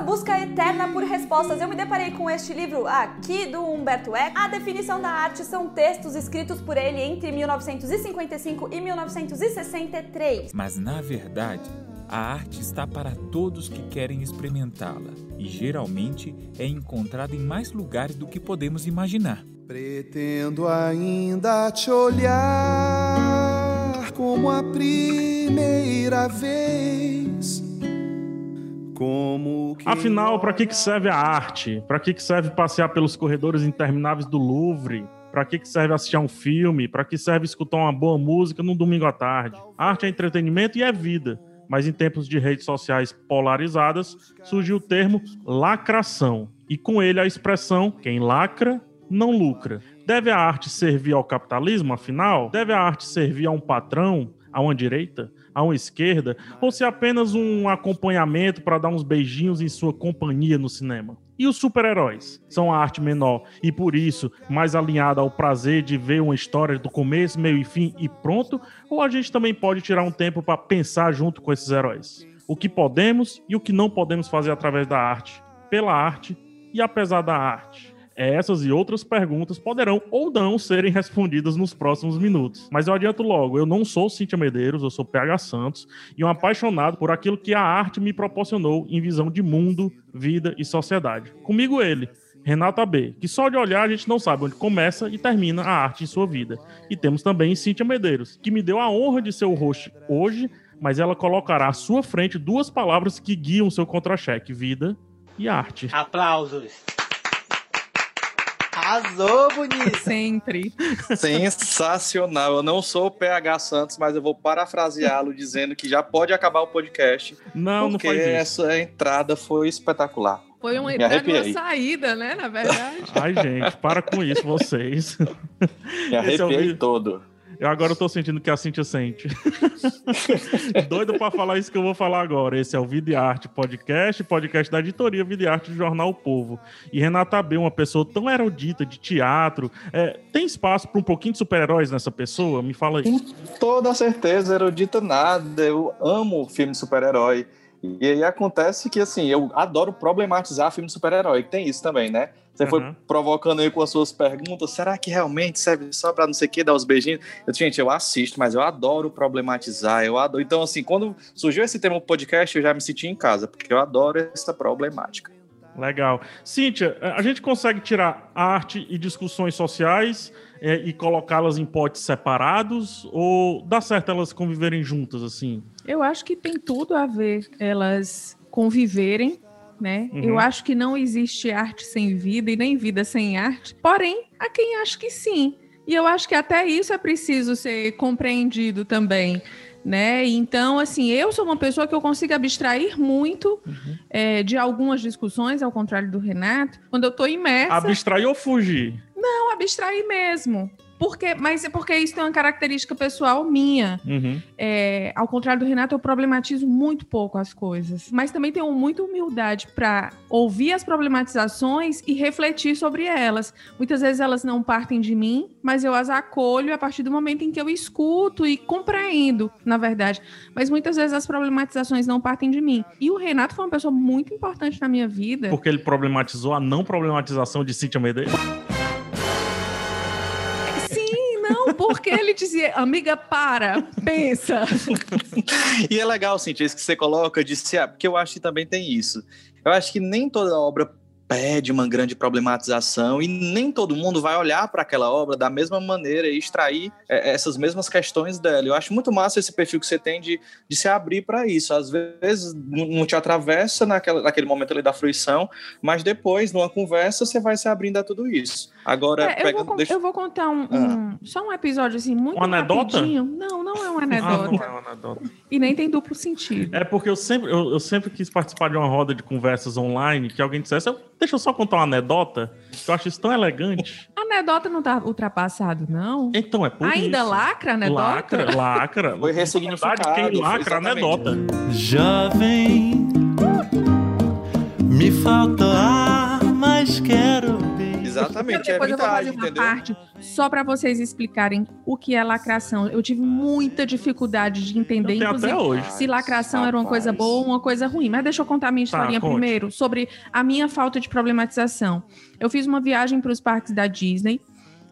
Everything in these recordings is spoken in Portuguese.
nessa busca eterna por respostas, eu me deparei com este livro aqui do Humberto Eco. A definição da arte são textos escritos por ele entre 1955 e 1963. Mas na verdade, a arte está para todos que querem experimentá-la e geralmente é encontrada em mais lugares do que podemos imaginar. Pretendo ainda te olhar como a primeira vez. Como Afinal, para que que serve a arte? Para que que serve passear pelos corredores intermináveis do Louvre? Para que que serve assistir a um filme? Para que serve escutar uma boa música num domingo à tarde? arte é entretenimento e é vida. Mas em tempos de redes sociais polarizadas, surgiu o termo lacração. E com ele a expressão quem lacra não lucra. Deve a arte servir ao capitalismo, afinal? Deve a arte servir a um patrão, a uma direita, a uma esquerda? Ou se é apenas um acompanhamento para dar uns beijinhos em sua companhia no cinema? E os super-heróis? São a arte menor e, por isso, mais alinhada ao prazer de ver uma história do começo, meio e fim e pronto? Ou a gente também pode tirar um tempo para pensar junto com esses heróis? O que podemos e o que não podemos fazer através da arte, pela arte e apesar da arte? Essas e outras perguntas poderão ou não serem respondidas nos próximos minutos. Mas eu adianto logo, eu não sou Cíntia Medeiros, eu sou PH Santos e um apaixonado por aquilo que a arte me proporcionou em visão de mundo, vida e sociedade. Comigo ele, Renata B, que só de olhar a gente não sabe onde começa e termina a arte em sua vida. E temos também Cíntia Medeiros, que me deu a honra de ser o host hoje, mas ela colocará à sua frente duas palavras que guiam seu contra-cheque: vida e arte. Aplausos. Arrasou, bonito. Sempre. Sensacional. Eu não sou o PH Santos, mas eu vou parafraseá-lo dizendo que já pode acabar o podcast. Não, porque não isso. essa entrada foi espetacular. Foi uma entrada e uma arrepiei. saída, né? Na verdade. Ai, gente, para com isso, vocês. Me Esse é o arrepiei todo. Eu agora tô sentindo que a Cintia sente. Doido pra falar isso que eu vou falar agora. Esse é o Vida e Arte Podcast, podcast da editoria Vida e Arte do Jornal O Povo. E Renata B, uma pessoa tão erudita de teatro. é, tem espaço pra um pouquinho de super-heróis nessa pessoa? Me fala aí. Toda certeza, erudita nada. Eu amo filme de super-herói. E aí acontece que, assim, eu adoro problematizar filme de super-herói. Tem isso também, né? Você foi Uhum. provocando aí com as suas perguntas. Será que realmente serve só pra não sei o que, dar os beijinhos? Eu, gente, eu assisto, mas eu adoro problematizar. Eu adoro. Então, assim, quando surgiu esse tema do podcast, eu já me senti em casa, porque eu adoro essa problemática. Legal. Cíntia, a gente consegue tirar arte e discussões sociais é, e colocá-las em potes separados? Ou dá certo elas conviverem juntas, assim? Eu acho que tem tudo a ver elas conviverem, né? Uhum. Eu acho que não existe arte sem vida e nem vida sem arte. Porém, há quem acha que sim. E eu acho que até isso é preciso ser compreendido também. Né? Então, assim, eu sou uma pessoa que eu consigo abstrair muito eh, de algumas discussões, ao contrário do Renato, quando eu estou imersa. Abstrair ou fugir? Não, abstrair mesmo. Porque, mas é porque isso tem uma característica pessoal minha. Uhum. É, ao contrário do Renato, eu problematizo muito pouco as coisas. Mas também tenho muita humildade para ouvir as problematizações e refletir sobre elas. Muitas vezes elas não partem de mim, mas eu as acolho a partir do momento em que eu escuto e compreendo, na verdade. Mas muitas vezes as problematizações não partem de mim. E o Renato foi uma pessoa muito importante na minha vida. Porque ele problematizou a não problematização de Cíntia Medeiros? Porque ele dizia, amiga, para, pensa. E é legal, Cintia, isso que você coloca de se, porque eu acho que também tem isso. Eu acho que nem toda obra pede uma grande problematização e nem todo mundo vai olhar para aquela obra da mesma maneira e extrair é, essas mesmas questões dela. Eu acho muito massa esse perfil que você tem de, de se abrir para isso. Às vezes não te atravessa naquela, naquele momento ali da fruição, mas depois, numa conversa, você vai se abrindo a tudo isso. Agora, É, eu, pegando- vou, deixa- eu vou contar um, um- só um episódio assim, muito Uma anedota? rapidinho. Não, não é uma Ah, anedota. não é uma anedota. E nem tem duplo sentido. É porque eu sempre, eu, eu sempre quis participar de uma roda de conversas online que alguém dissesse, "Eu- deixa eu só contar uma anedota, que eu acho isso tão elegante. Anedota não tá ultrapassado, não? Então é por Ainda isso. lacra a anedota? Lacra, lacra. Foi Na ressignificado, verdade, Quem lacra, exatamente. anedota. Jovem, me falta ar, mas quero Exatamente, é Depois eu vou verdade, fazer uma entendeu? parte só para vocês explicarem o que é lacração. Eu tive muita dificuldade de entender, inclusive, até hoje. se lacração era uma coisa Rapaz. boa ou uma coisa ruim. Mas deixa eu contar a minha Tá, historinha conte. primeiro sobre a minha falta de problematização. Eu fiz uma viagem para os parques da Disney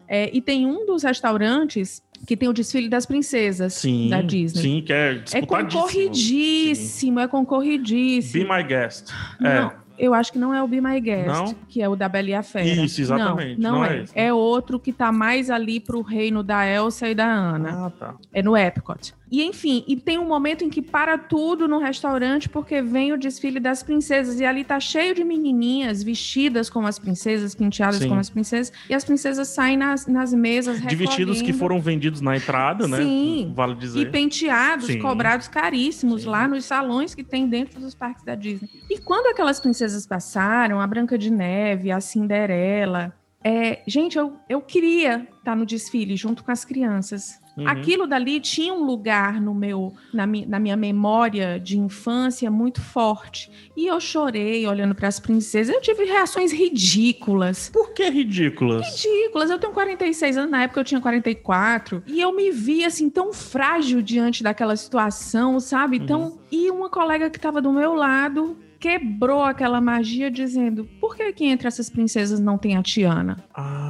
é, e tem um dos restaurantes que tem o desfile das princesas Sim, da Disney. sim, que é É disputadíssimo. concorridíssimo, é Be concorridíssimo. My Guest. Não, É. eu acho que não é o Be My Guest, Não? que é o da Bela e a Fera. Isso, exatamente, Não, não, não é. é. É outro que tá mais ali pro reino da Elsa e da Ana. Ah, tá. É no Epcot. E enfim, e tem um momento em que para tudo no restaurante porque vem o desfile das princesas e ali tá cheio de menininhas vestidas como as princesas, penteadas Sim. como as princesas, e as princesas saem nas, nas mesas De vestidos que foram vendidos na entrada, né? Sim. Vale e dizer. penteados Sim. cobrados caríssimos Sim. lá nos salões que tem dentro dos parques da Disney. E quando aquelas princesas passaram, a Branca de Neve, a Cinderela, é, gente, eu, eu queria estar no desfile junto com as crianças. Uhum. Aquilo dali tinha um lugar no meu, na, mi, na minha memória de infância muito forte. E eu chorei olhando para as princesas. Eu tive reações ridículas. Por que ridículas? Ridículas. Eu tenho 46 anos, na época eu tinha 44. E eu me vi assim, tão frágil diante daquela situação, sabe? Então, e uma colega que estava do meu lado quebrou aquela magia dizendo: por que que entre essas princesas não tem a Tiana?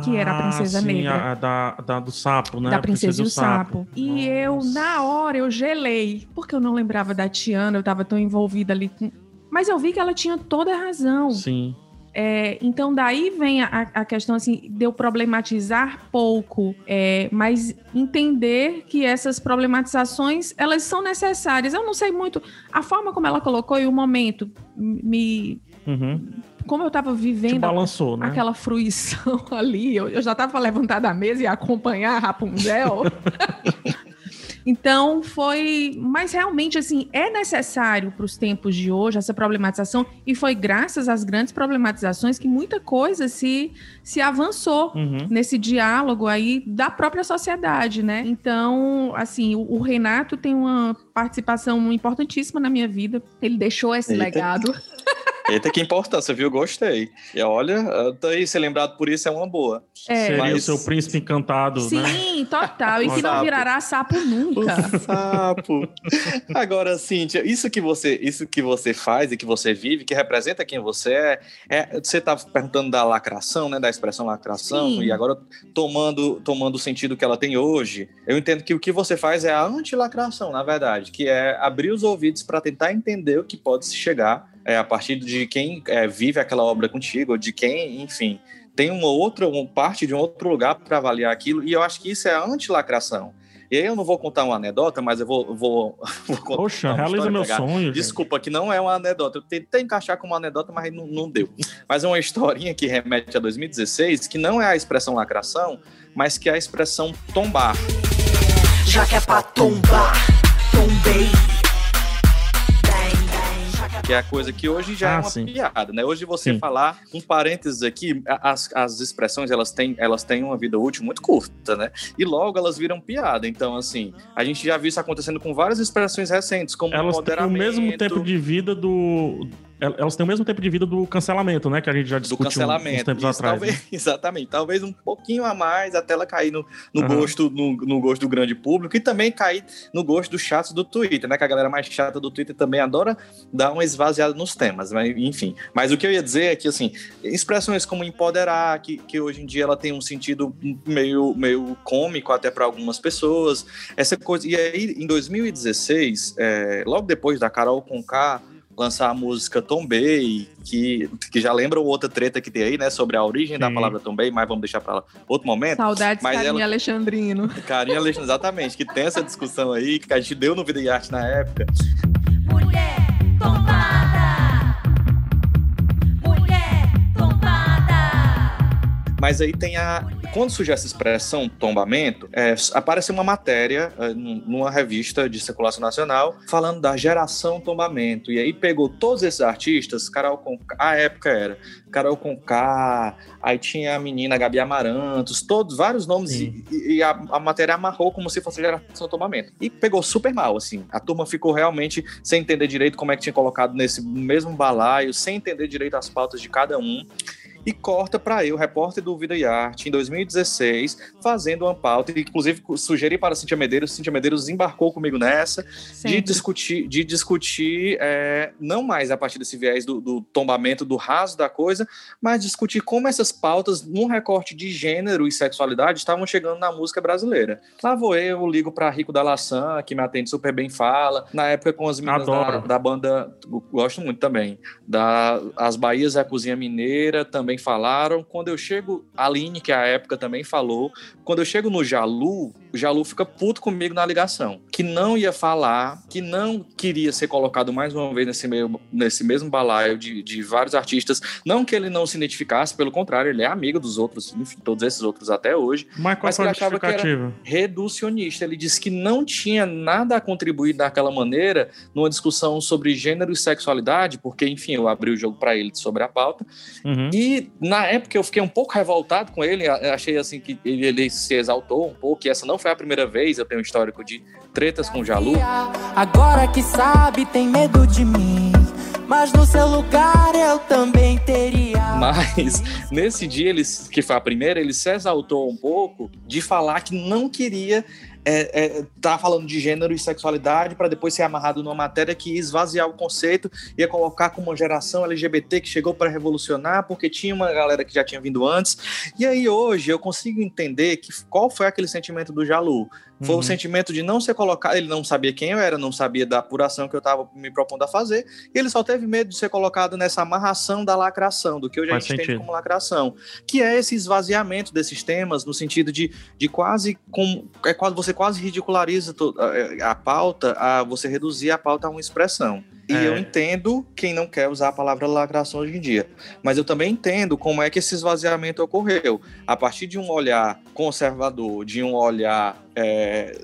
Que era a princesa sim, negra. A, da, da- do sapo, né? da A Princesa e o Sapo. E eu, Nossa. na hora, eu gelei. Porque eu não lembrava da Tiana, eu tava tão envolvida ali com. Mas eu vi que ela tinha toda a razão. Sim. É, então, daí vem a, a questão assim, de eu problematizar pouco, é, mas entender que essas problematizações elas são necessárias. Eu não sei muito a forma como ela colocou e o momento me. Uhum. Como eu tava Te vivendo balançou, né? aquela fruição ali. Eu, eu já estava levantada da mesa e acompanhar a Rapunzel. então foi. Mas realmente, assim, é necessário para os tempos de hoje essa problematização. E foi graças às grandes problematizações que muita coisa se, se avançou. Uhum. Nesse diálogo aí da própria sociedade, né? Então, assim, o, o Renato tem uma participação importantíssima na minha vida. Ele deixou esse Eita. legado. Eita, que importância, viu? Gostei. E olha, daí ser lembrado por isso é uma boa. É. Seria o Mas- seu príncipe encantado, né? Sim, total. E que não Sapo. virará sapo nunca. O sapo. Agora, Cíntia, isso que você, isso que você faz e que você vive, que representa quem você é, é você estava perguntando da lacração, né, da expressão lacração, Sim. e agora tomando, tomando o sentido que ela tem hoje, eu entendo que o que você faz é a antilacração, na verdade, que é abrir os ouvidos para tentar entender o que pode se chegar é, a partir de quem é, vive aquela obra contigo, ou de quem, enfim, tem uma outra uma parte de um outro lugar para avaliar aquilo, e eu acho que isso é a antilacração. E aí eu não vou contar uma anedota, mas eu vou, vou, vou contar Poxa, uma realiza história, meu pegar- sonho. gente. Desculpa, que não é uma anedota. Eu tentei encaixar como uma anedota, mas não, não deu. Mas é uma historinha que remete a 2016, que não é a expressão lacração, mas que é a expressão tombar. Já que é pra tombar, tombei. Que é a coisa que hoje já Ah, é uma sim. piada, né? Hoje você Sim. falar, um parênteses aqui, as, as expressões elas têm, elas têm uma vida útil muito curta, né? E logo elas viram piada. Então, assim, a gente já viu isso acontecendo com várias expressões recentes, como Elas têm o mesmo tempo de vida do. Elas têm o mesmo tempo de vida do cancelamento, né? Que a gente já do discutiu uns cancelamento. tempos Isso, atrás. talvez, né? Exatamente, talvez um pouquinho a mais até ela cair no, no Aham. gosto no, no gosto do grande público e também cair no gosto dos chatos do Twitter, né? Que a galera mais chata do Twitter também adora dar uma esvaziada nos temas, mas enfim. Mas o que eu ia dizer é que assim, expressões como empoderar, que, que hoje em dia ela tem um sentido meio, meio cômico até para algumas pessoas, essa coisa. E aí, em 2016, é, logo depois da Carol Conká lançar a música Tombei, que, que já lembra outra treta que tem aí, né? Sobre a origem da Sim. palavra Tombei, mas vamos deixar para outro momento. Saudades, Mas carinha ela- Alexandrino. Carinha Alexandre, exatamente, que tem essa discussão aí, que a gente deu no Vida e Arte na época. Mas aí tem a. Quando surge essa expressão tombamento, é, aparece uma matéria é, num- numa revista de circulação nacional falando da geração tombamento. E aí pegou todos esses artistas, Carol com a época era Carol Conká, aí tinha a menina Gabi Amarantos, todos, vários nomes, Sim. e, e a, a matéria amarrou como se fosse geração tombamento. E pegou super mal, assim. A turma ficou realmente sem entender direito como é que tinha colocado nesse mesmo balaio, sem entender direito as pautas de cada um. E corta para eu, repórter do Vida e Arte, em 2016, fazendo uma pauta, e, inclusive sugeri para a Cintia Medeiros, Cintia Medeiros embarcou comigo nessa, de discutir, de discutir é, não mais a partir desse viés do, do tombamento, do raso da coisa, mas discutir como essas pautas, num recorte de gênero e sexualidade, estavam chegando na música brasileira. Lá vou eu, ligo para Rico da Laçã, que me atende super bem, fala. Na época com as meninas da, da banda, gosto muito também, da As Bahias a Cozinha Mineira também falaram. Quando eu chego, a Aline, que à época também falou, quando eu chego no Jalu, o Jalu fica puto comigo na ligação, que não ia falar, que não queria ser colocado mais uma vez nesse, meio, nesse mesmo balaio de, de vários artistas. Não que ele não se identificasse, pelo contrário, ele é amigo dos outros, enfim, todos esses outros até hoje Mas qual Mas foi que a ele achava que era- reducionista. Ele disse que não tinha nada a contribuir daquela maneira numa discussão sobre gênero e sexualidade, porque, enfim, eu abri o jogo para ele sobre a pauta. Uhum. E na época eu fiquei um pouco revoltado com ele, achei assim que ele, ele se exaltou um pouco, e essa não foi a primeira vez, eu tenho um histórico de tretas com o Jalu. Agora que sabe, tem medo de mim. Mas no seu lugar eu também teria. Mas nesse dia, ele, que foi a primeira, ele se exaltou um pouco de falar que não queria é, é, tá falando de gênero e sexualidade para depois ser amarrado numa matéria que ia esvaziar o conceito, ia colocar como uma geração LGBT que chegou para revolucionar, porque tinha uma galera que já tinha vindo antes. E aí hoje eu consigo entender que qual foi aquele sentimento do Jalu. Foi Uhum. o sentimento de não ser colocado, ele não sabia quem eu era, não sabia da apuração que eu estava me propondo a fazer, e ele só teve medo de ser colocado nessa amarração da lacração, do que hoje a Faz gente entende sentido. como lacração, que é esse esvaziamento desses temas, no sentido de, de quase com é quase você quase ridiculariza a, a pauta, a você reduzir a pauta a uma expressão. E É. eu entendo quem não quer usar a palavra lacração hoje em dia. Mas eu também entendo como é que esse esvaziamento ocorreu. A partir de um olhar conservador, de um olhar é,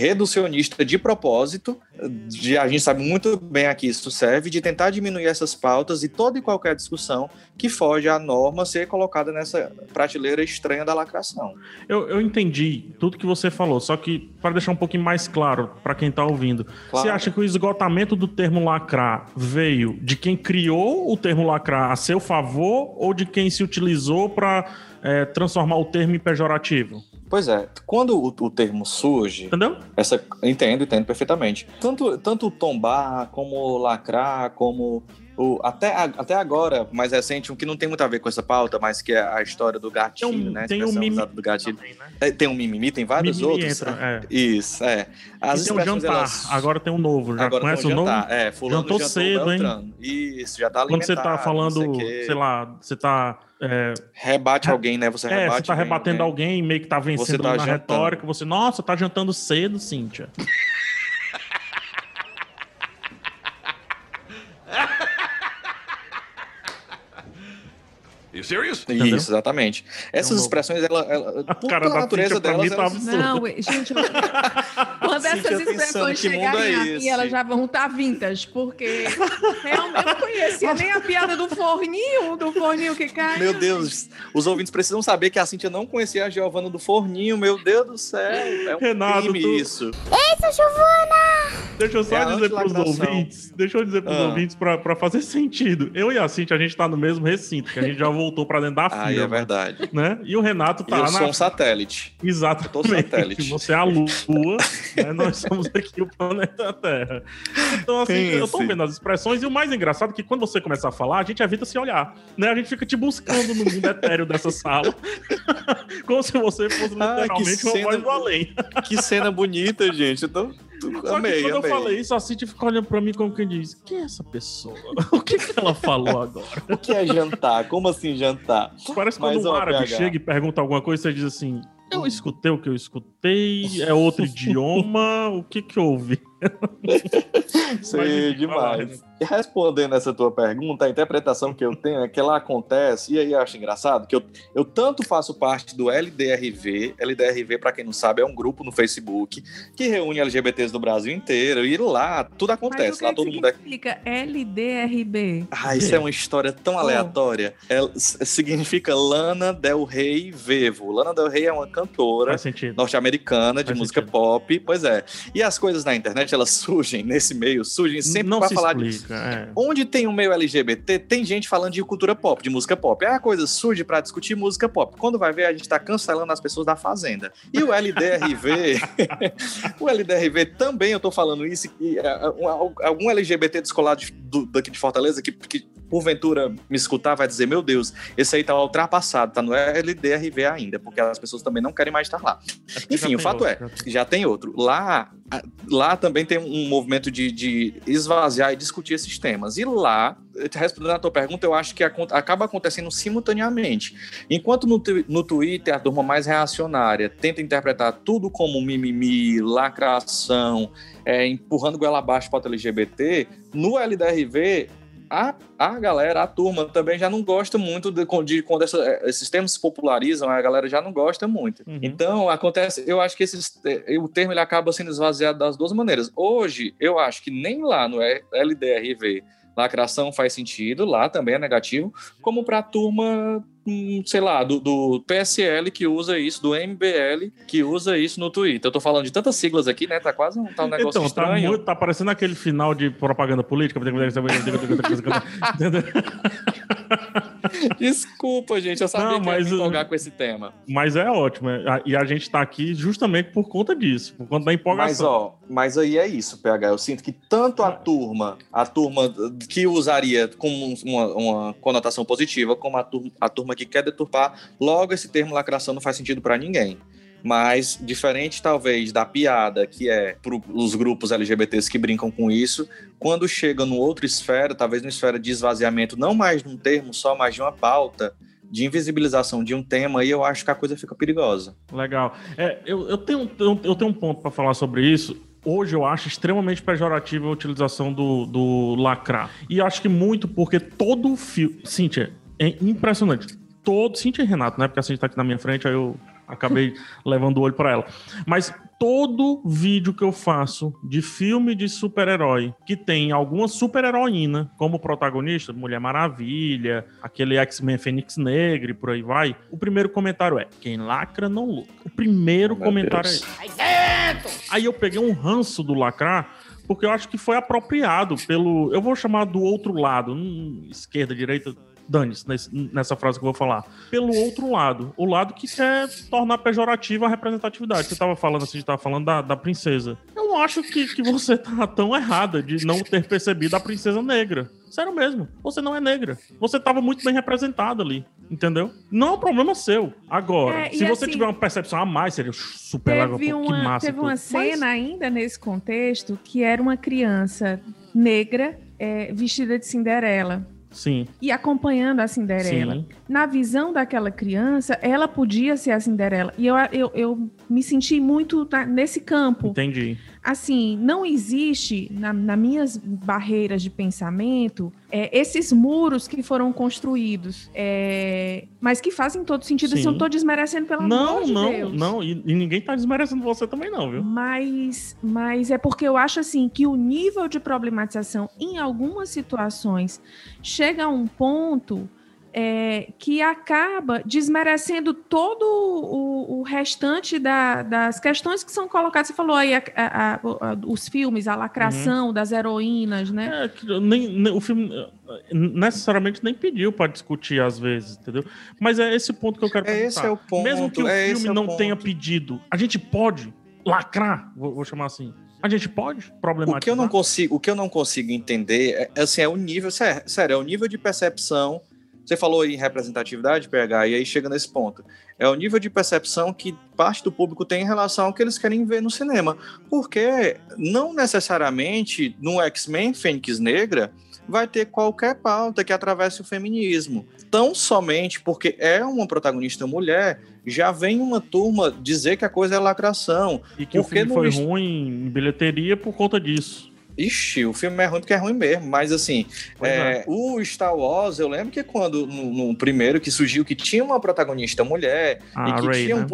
reducionista de propósito, de, a gente sabe muito bem a que isso serve, de tentar diminuir essas pautas e toda e qualquer discussão que foge à norma ser colocada nessa prateleira estranha da lacração. Eu, eu entendi tudo que você falou, só que para deixar um pouquinho mais claro para quem tá ouvindo, Claro. você acha que o esgotamento do termo lacrar veio de quem criou o termo lacrar a seu favor ou de quem se utilizou para transformar o termo em pejorativo? Pois é, quando o, o termo surge, Entendeu? essa entendo, entendo perfeitamente. Tanto, tanto tombar, como lacrar, como o, até, a- até agora, mais recente, um que não tem muito a ver com essa pauta, mas que é a história do gatilho, Tem um- né? tem um expressão mimi- usada do gatilho. Também, né? É, Tem um mimimi, tem vários Mimimi outros. entra, é. Isso, é. As e tem o expressões, jantar, elas- agora tem um novo. Já Agora conhece tem o um novo? É, fulano Jantou jantou cedo, hein? Isso, já tá Quando você tá falando, sei, sei lá, você tá. É, Rebate alguém, né? Você é, rebate você tá alguém, rebatendo né? alguém, meio que tá vencendo tá na jantando. retórica. Você, nossa, tá jantando cedo, Cíntia. You serious? Entendeu? Isso, exatamente. Essas É novo. expressões, ela, ela, por cara da natureza delas, tá elas-. Não, gente, Cíntia essas expressões chegarem é aqui, elas já vão estar vintas, porque realmente eu não conhecia nem a piada do forninho, do forninho que cai. Meu Deus, os ouvintes precisam saber que a Cintia não conhecia a Giovana do Forninho. Meu Deus do céu, é um Renato, crime tu- isso. Deixa eu só É dizer pros antilacração. ouvintes, deixa eu dizer pros Ah. ouvintes pra, pra fazer sentido. Eu e a Cintia, a gente tá no mesmo recinto, que a gente já voltou pra dentro da Aí fila. é verdade. Né? E o Renato E tá eu na. sou um satélite. Eu sou Exatamente. satélite. Você é a Lua, né? nós somos aqui o planeta Terra. Então, assim, eu tô Pense. vendo as expressões, e o mais engraçado é que quando você começa a falar, a gente evita se olhar. Né? A gente fica te buscando no mundo etéreo dessa sala. Como se você fosse Ah, que literalmente uma cena voz do além. Que cena bonita, gente. Eu tô, tô- Só amei, que quando amei. eu falei isso, a Cintia fica olhando pra mim como quem diz: quem é essa pessoa? O que, que ela falou agora? O que é jantar? Como assim jantar? Parece Mas, quando um ó, árabe PH. chega e pergunta alguma coisa, você diz assim: Eu escutei o que eu escutei, é outro idioma, o que que houve? Vai lá, demais. E respondendo essa tua pergunta, a interpretação que eu tenho é que ela acontece, e aí eu acho engraçado, que eu, eu tanto faço parte do LDRV, LDRV, para quem não sabe, é um grupo no Facebook que reúne LGBTs do Brasil inteiro, e lá tudo Mas o acontece, que lá todo mundo é significa LDRB? Ah, isso é uma história tão aleatória. É, significa Lana Del Rey Vevo. Lana Del Rey é uma cantora norte-americana de Faz música sentido. pop. Pois é. E as coisas na internet impressionante, elas surgem nesse meio, surgem sempre não pra se falar explica. é. Onde tem um meio LGBT, tem gente falando de cultura pop, de música pop. Aí a coisa surge pra discutir música pop. Quando vai ver, a gente tá cancelando as pessoas da Fazenda. E o LDRV, o LDRV também, eu tô falando isso, e, uh, um- algum LGBT descolado de- do- daqui de Fortaleza que, que porventura me escutar vai dizer, meu Deus, esse aí tá ultrapassado, tá no LDRV ainda, porque as pessoas também não querem mais estar lá. Enfim, o fato é, outro. já tem outro. Lá, lá também tem um movimento de, de esvaziar e discutir esses temas. E lá, respondendo a tua pergunta, eu acho que acaba acontecendo simultaneamente. Enquanto no, no Twitter a turma mais reacionária tenta interpretar tudo como mimimi, lacração, é, empurrando goela abaixo para o LGBT, no LDRV a, a galera, a turma também já não gosta muito de, de quando essa- esses termos se popularizam, a galera já não gosta muito. Uhum. Então, acontece, eu acho que esses, eh, o termo ele acaba sendo esvaziado das duas maneiras. Hoje, eu acho que nem lá no LDRV lacração faz sentido, lá também é negativo, como para a turma, sei lá, do, do PSL que usa isso, do MBL que usa isso no Twitter. Eu tô falando de tantas siglas aqui, né? Tá quase um, tá um negócio Então, tá, estranho. muito, tá parecendo aquele final de propaganda política. Desculpa, gente, eu sabia Não, que ia mas me o- empolgar com esse tema. Mas é ótimo. é- E a gente tá aqui justamente por conta disso, por conta da Mas, empolgação. ó, mas aí é isso, PH. Eu sinto que tanto a turma, a turma que usaria como uma, uma conotação positiva, como a turma, a turma que quer deturpar, logo esse termo lacração não faz sentido pra ninguém. Mas, diferente talvez da piada, que é para os grupos LGBTs que brincam com isso, quando chega numa outra esfera, talvez numa esfera de esvaziamento, não mais de um termo só, mas de uma pauta, de invisibilização de um tema, aí eu acho que a coisa fica perigosa. Legal. É, eu, eu, tenho, eu, eu tenho um ponto pra falar sobre isso. Hoje eu acho extremamente pejorativa a utilização do, do lacrar. E acho que muito porque todo filme. Cíntia, é impressionante. Todo. Cíntia e Renato, né? Porque a Cíntia tá aqui na minha frente, aí eu acabei levando o olho pra ela. Mas todo vídeo que eu faço de filme de super-herói que tem alguma super-heroína como protagonista, Mulher Maravilha, aquele X-Men Fênix Negra e por aí vai, o primeiro comentário é: quem lacra não luta. O primeiro meu comentário Deus. é esse. Aí eu peguei um ranço do lacrar, porque eu acho que foi apropriado pelo. Eu vou chamar do outro lado, hum, esquerda, direita, dane-se nessa frase que eu vou falar. Pelo outro lado, o lado que quer tornar pejorativa a representatividade. Você tava falando assim, a gente tava falando da, da princesa. Eu acho que, que você tá tão errada de não ter percebido a princesa negra. Sério mesmo, você não é negra. Você tava muito bem representada ali, entendeu? Não é um problema seu. Agora, É, se você assim- tiver uma percepção a mais, seria super legal. Teve que uma, massa. teve tudo. uma Mas- cena ainda nesse contexto que era uma criança negra é, vestida de Cinderela Sim, e acompanhando a Cinderela. sim. Na visão daquela criança, ela podia ser a Cinderela. E eu, eu, eu me senti muito nesse campo. Entendi. Assim, não existe na, nas minhas barreiras de pensamento é, esses muros que foram construídos, é, mas que fazem todo sentido. Assim, Sim. eu não tô desmerecendo pelo Não, amor de não, Deus. não. E, e ninguém tá desmerecendo você também, não, viu? Mas, mas é porque eu acho assim que o nível de problematização em algumas situações chega a um ponto é, que acaba desmerecendo todo o, o restante da- das questões que são colocadas. Você falou aí a- a- a- os filmes, a lacração Uhum. das heroínas, né? É, que nem, nem- o filme eh, necessariamente nem pediu pra discutir às vezes, entendeu? Mas é esse ponto que eu quero É, esse é o ponto, Mesmo que o é, filme é o não tenha pedido, a gente pode lacrar, vou, vou chamar assim. A gente pode problematizar. O que eu não consigo, o que eu não consigo entender é, assim, é o nível, sé- sério, é o nível de percepção. Você falou em representatividade, PH, e aí chega nesse ponto. É o nível de percepção que parte do público tem em relação ao que eles querem ver no cinema. Porque não necessariamente no X-Men Fênix Negra vai ter qualquer pauta que atravesse o feminismo. Tão somente porque é uma protagonista mulher, já vem uma turma dizer que a coisa é lacração. E que o filme foi est- ruim em bilheteria por conta disso. Ixi, o filme é ruim porque é ruim mesmo, mas assim, é, o Star Wars, eu lembro que quando no, no primeiro que surgiu que tinha uma protagonista mulher A e que tinha um né?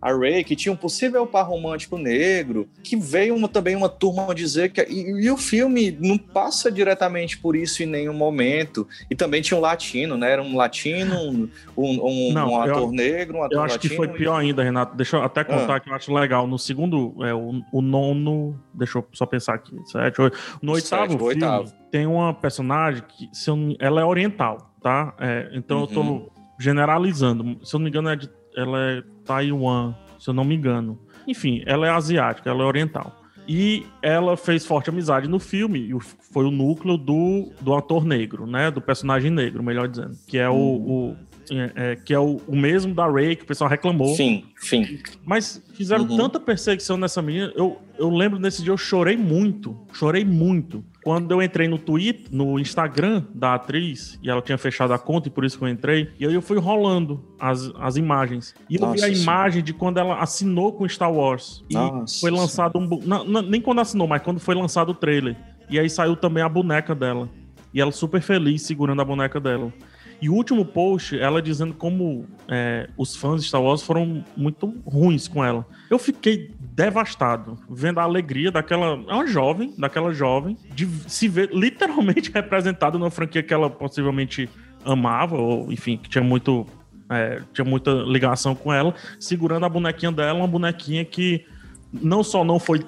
A Ray, que tinha um possível par romântico negro, que veio uma- também uma turma dizer que. E, e o filme não passa diretamente por isso em nenhum momento. E também tinha um latino, né? Era um latino, um, um, Não, um ator eu- negro, um ator Eu acho que latino. foi pior ainda, Renato. Deixa eu até contar Ah. que eu acho legal. No segundo, é, o, o nono. Deixa eu só pensar aqui. Sete, oito. No oitavo Sétimo, filme, oitavo. tem uma personagem que se eu ela é oriental, tá? É, então eu tô Uhum. generalizando. Se eu não me engano, é de- ela é Taiwan, se eu não me engano. Enfim, ela é asiática, ela é oriental. E ela fez forte amizade no filme, e foi o núcleo do, do ator negro, né? Do personagem negro, melhor dizendo. Que é o. o- é, é, que é o, o mesmo da Ray, que o pessoal reclamou. Sim, sim. Mas fizeram Uhum. tanta perseguição nessa menina. Eu, eu lembro nesse dia, eu chorei muito. Chorei muito. Quando eu entrei no Twitter, no Instagram da atriz, e ela tinha fechado a conta, e por isso que eu entrei, e aí eu fui rolando as, as imagens. E eu vi Nossa a Senhora. imagem de quando ela assinou com Star Wars. E Nossa foi lançado um. não, não, nem quando assinou, mas quando foi lançado o trailer. E aí saiu também a boneca dela. E ela super feliz segurando a boneca dela. E o último post, ela dizendo como é, os fãs de Star Wars foram muito ruins com ela. Eu fiquei devastado vendo a alegria daquela. É uma jovem, daquela jovem, de se ver literalmente representada numa franquia que ela possivelmente amava, ou enfim, que tinha muito. é, tinha muita ligação com ela, segurando a bonequinha dela, uma bonequinha que não só não foi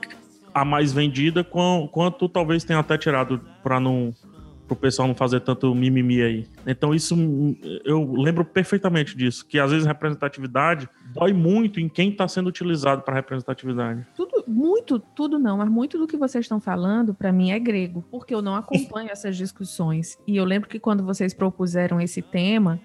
a mais vendida, quan- quanto talvez tenha até tirado pra não pro pessoal não fazer tanto mimimi aí. Então isso eu lembro perfeitamente disso, que às vezes representatividade dói muito em quem está sendo utilizado para representatividade. Tudo, muito, tudo não, mas muito do que vocês estão falando, para mim, é grego, porque eu não acompanho essas discussões. E eu lembro que quando vocês propuseram esse tema,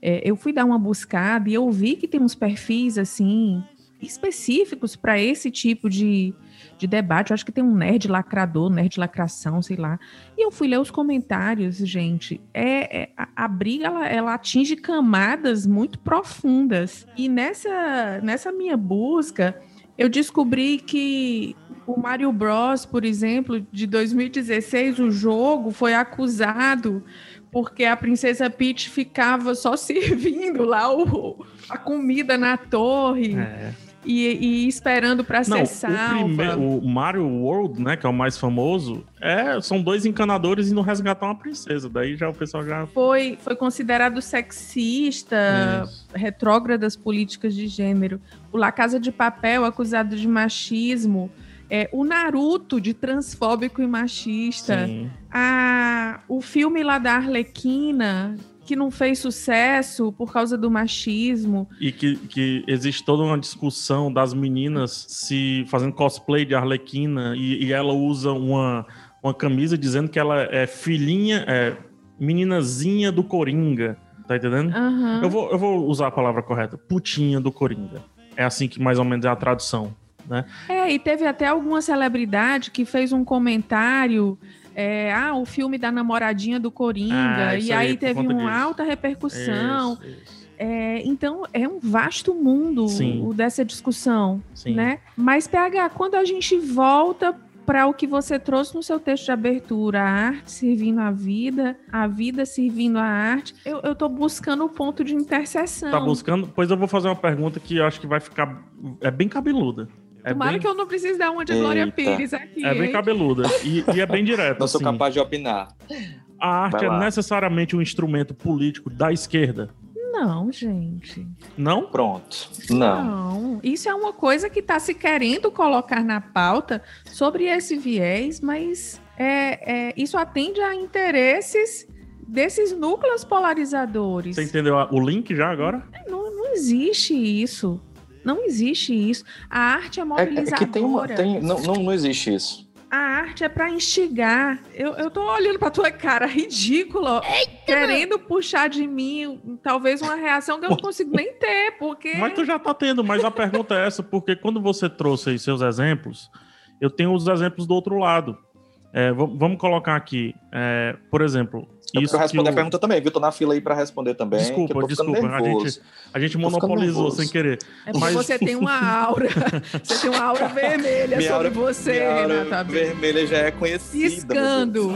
é, eu fui dar uma buscada e eu vi que tem uns perfis, assim, específicos para esse tipo de, de debate. Eu acho que tem um nerd lacrador, nerd lacração, sei lá. E eu fui ler os comentários, gente. É, é- a, a briga ela, ela atinge camadas muito profundas. E nessa, nessa minha busca, eu descobri que o Mario Bros, por exemplo, de 2016, o jogo foi acusado porque a princesa Peach ficava só servindo lá o, a comida na torre É. e, e esperando para Não, ser o, primeiro, o Mario World, né, que é o mais famoso, é, são dois encanadores indo resgatar uma princesa. Daí já o pessoal já Foi, foi considerado sexista, Isso. retrógradas políticas de gênero. O La Casa de Papel, acusado de machismo. É, o Naruto, de transfóbico e machista. Sim. A, o filme lá da Arlequina, que não fez sucesso por causa do machismo. E que, que existe toda uma discussão das meninas se fazendo cosplay de Arlequina e, e ela usa uma, uma camisa dizendo que ela é filhinha, é meninazinha do Coringa. Tá entendendo? Aham. Eu, vou, eu vou usar a palavra correta. Putinha do Coringa. É assim que mais ou menos é a tradução. Né? É, e teve até alguma celebridade que fez um comentário. É, ah, o filme da namoradinha do Coringa. Ah, e aí, aí, teve uma disso. alta repercussão. Isso, isso. É, então, é um vasto mundo Sim. o dessa discussão, Sim. né? Mas, PH, quando a gente volta para o que você trouxe no seu texto de abertura, a arte servindo a vida, a vida servindo a arte, eu, eu tô buscando o ponto de interseção. Tá buscando? Pois eu vou fazer uma pergunta que eu acho que vai ficar. É bem cabeluda. É Tomara bem, que eu não precise dar uma de Glória. Pires aqui. é bem cabeluda. E, e é bem direta. Não sou assim. capaz de opinar. A arte é necessariamente um instrumento político da esquerda? Não, gente. Não? Pronto. Não. Não. Isso é uma coisa que está se querendo colocar na pauta sobre esse viés, mas é, é, isso atende a interesses desses núcleos polarizadores. Você entendeu o link já agora? Não, não existe isso. Não existe isso. A arte é É, é mobilizadora. que tem uma. Tem, não, não, não existe isso. A arte é para instigar. Eu, eu tô olhando pra tua cara ridícula, querendo puxar de mim talvez uma reação que eu não consigo nem ter, porque Mas tu já tá tendo, mas a pergunta é essa, porque quando você trouxe aí seus exemplos, eu tenho os exemplos do outro lado. É, va- vamos colocar aqui, é, por exemplo, isso que responder o- a pergunta também, viu? Tô na fila aí pra responder também. eu Desculpa, desculpa, a gente, a gente monopolizou sem querer. É porque Mas- você tem uma aura. Você tem uma aura vermelha Minha sobre aura- você, minha aura Renata. Abreu. vermelha já é conhecida. Piscando.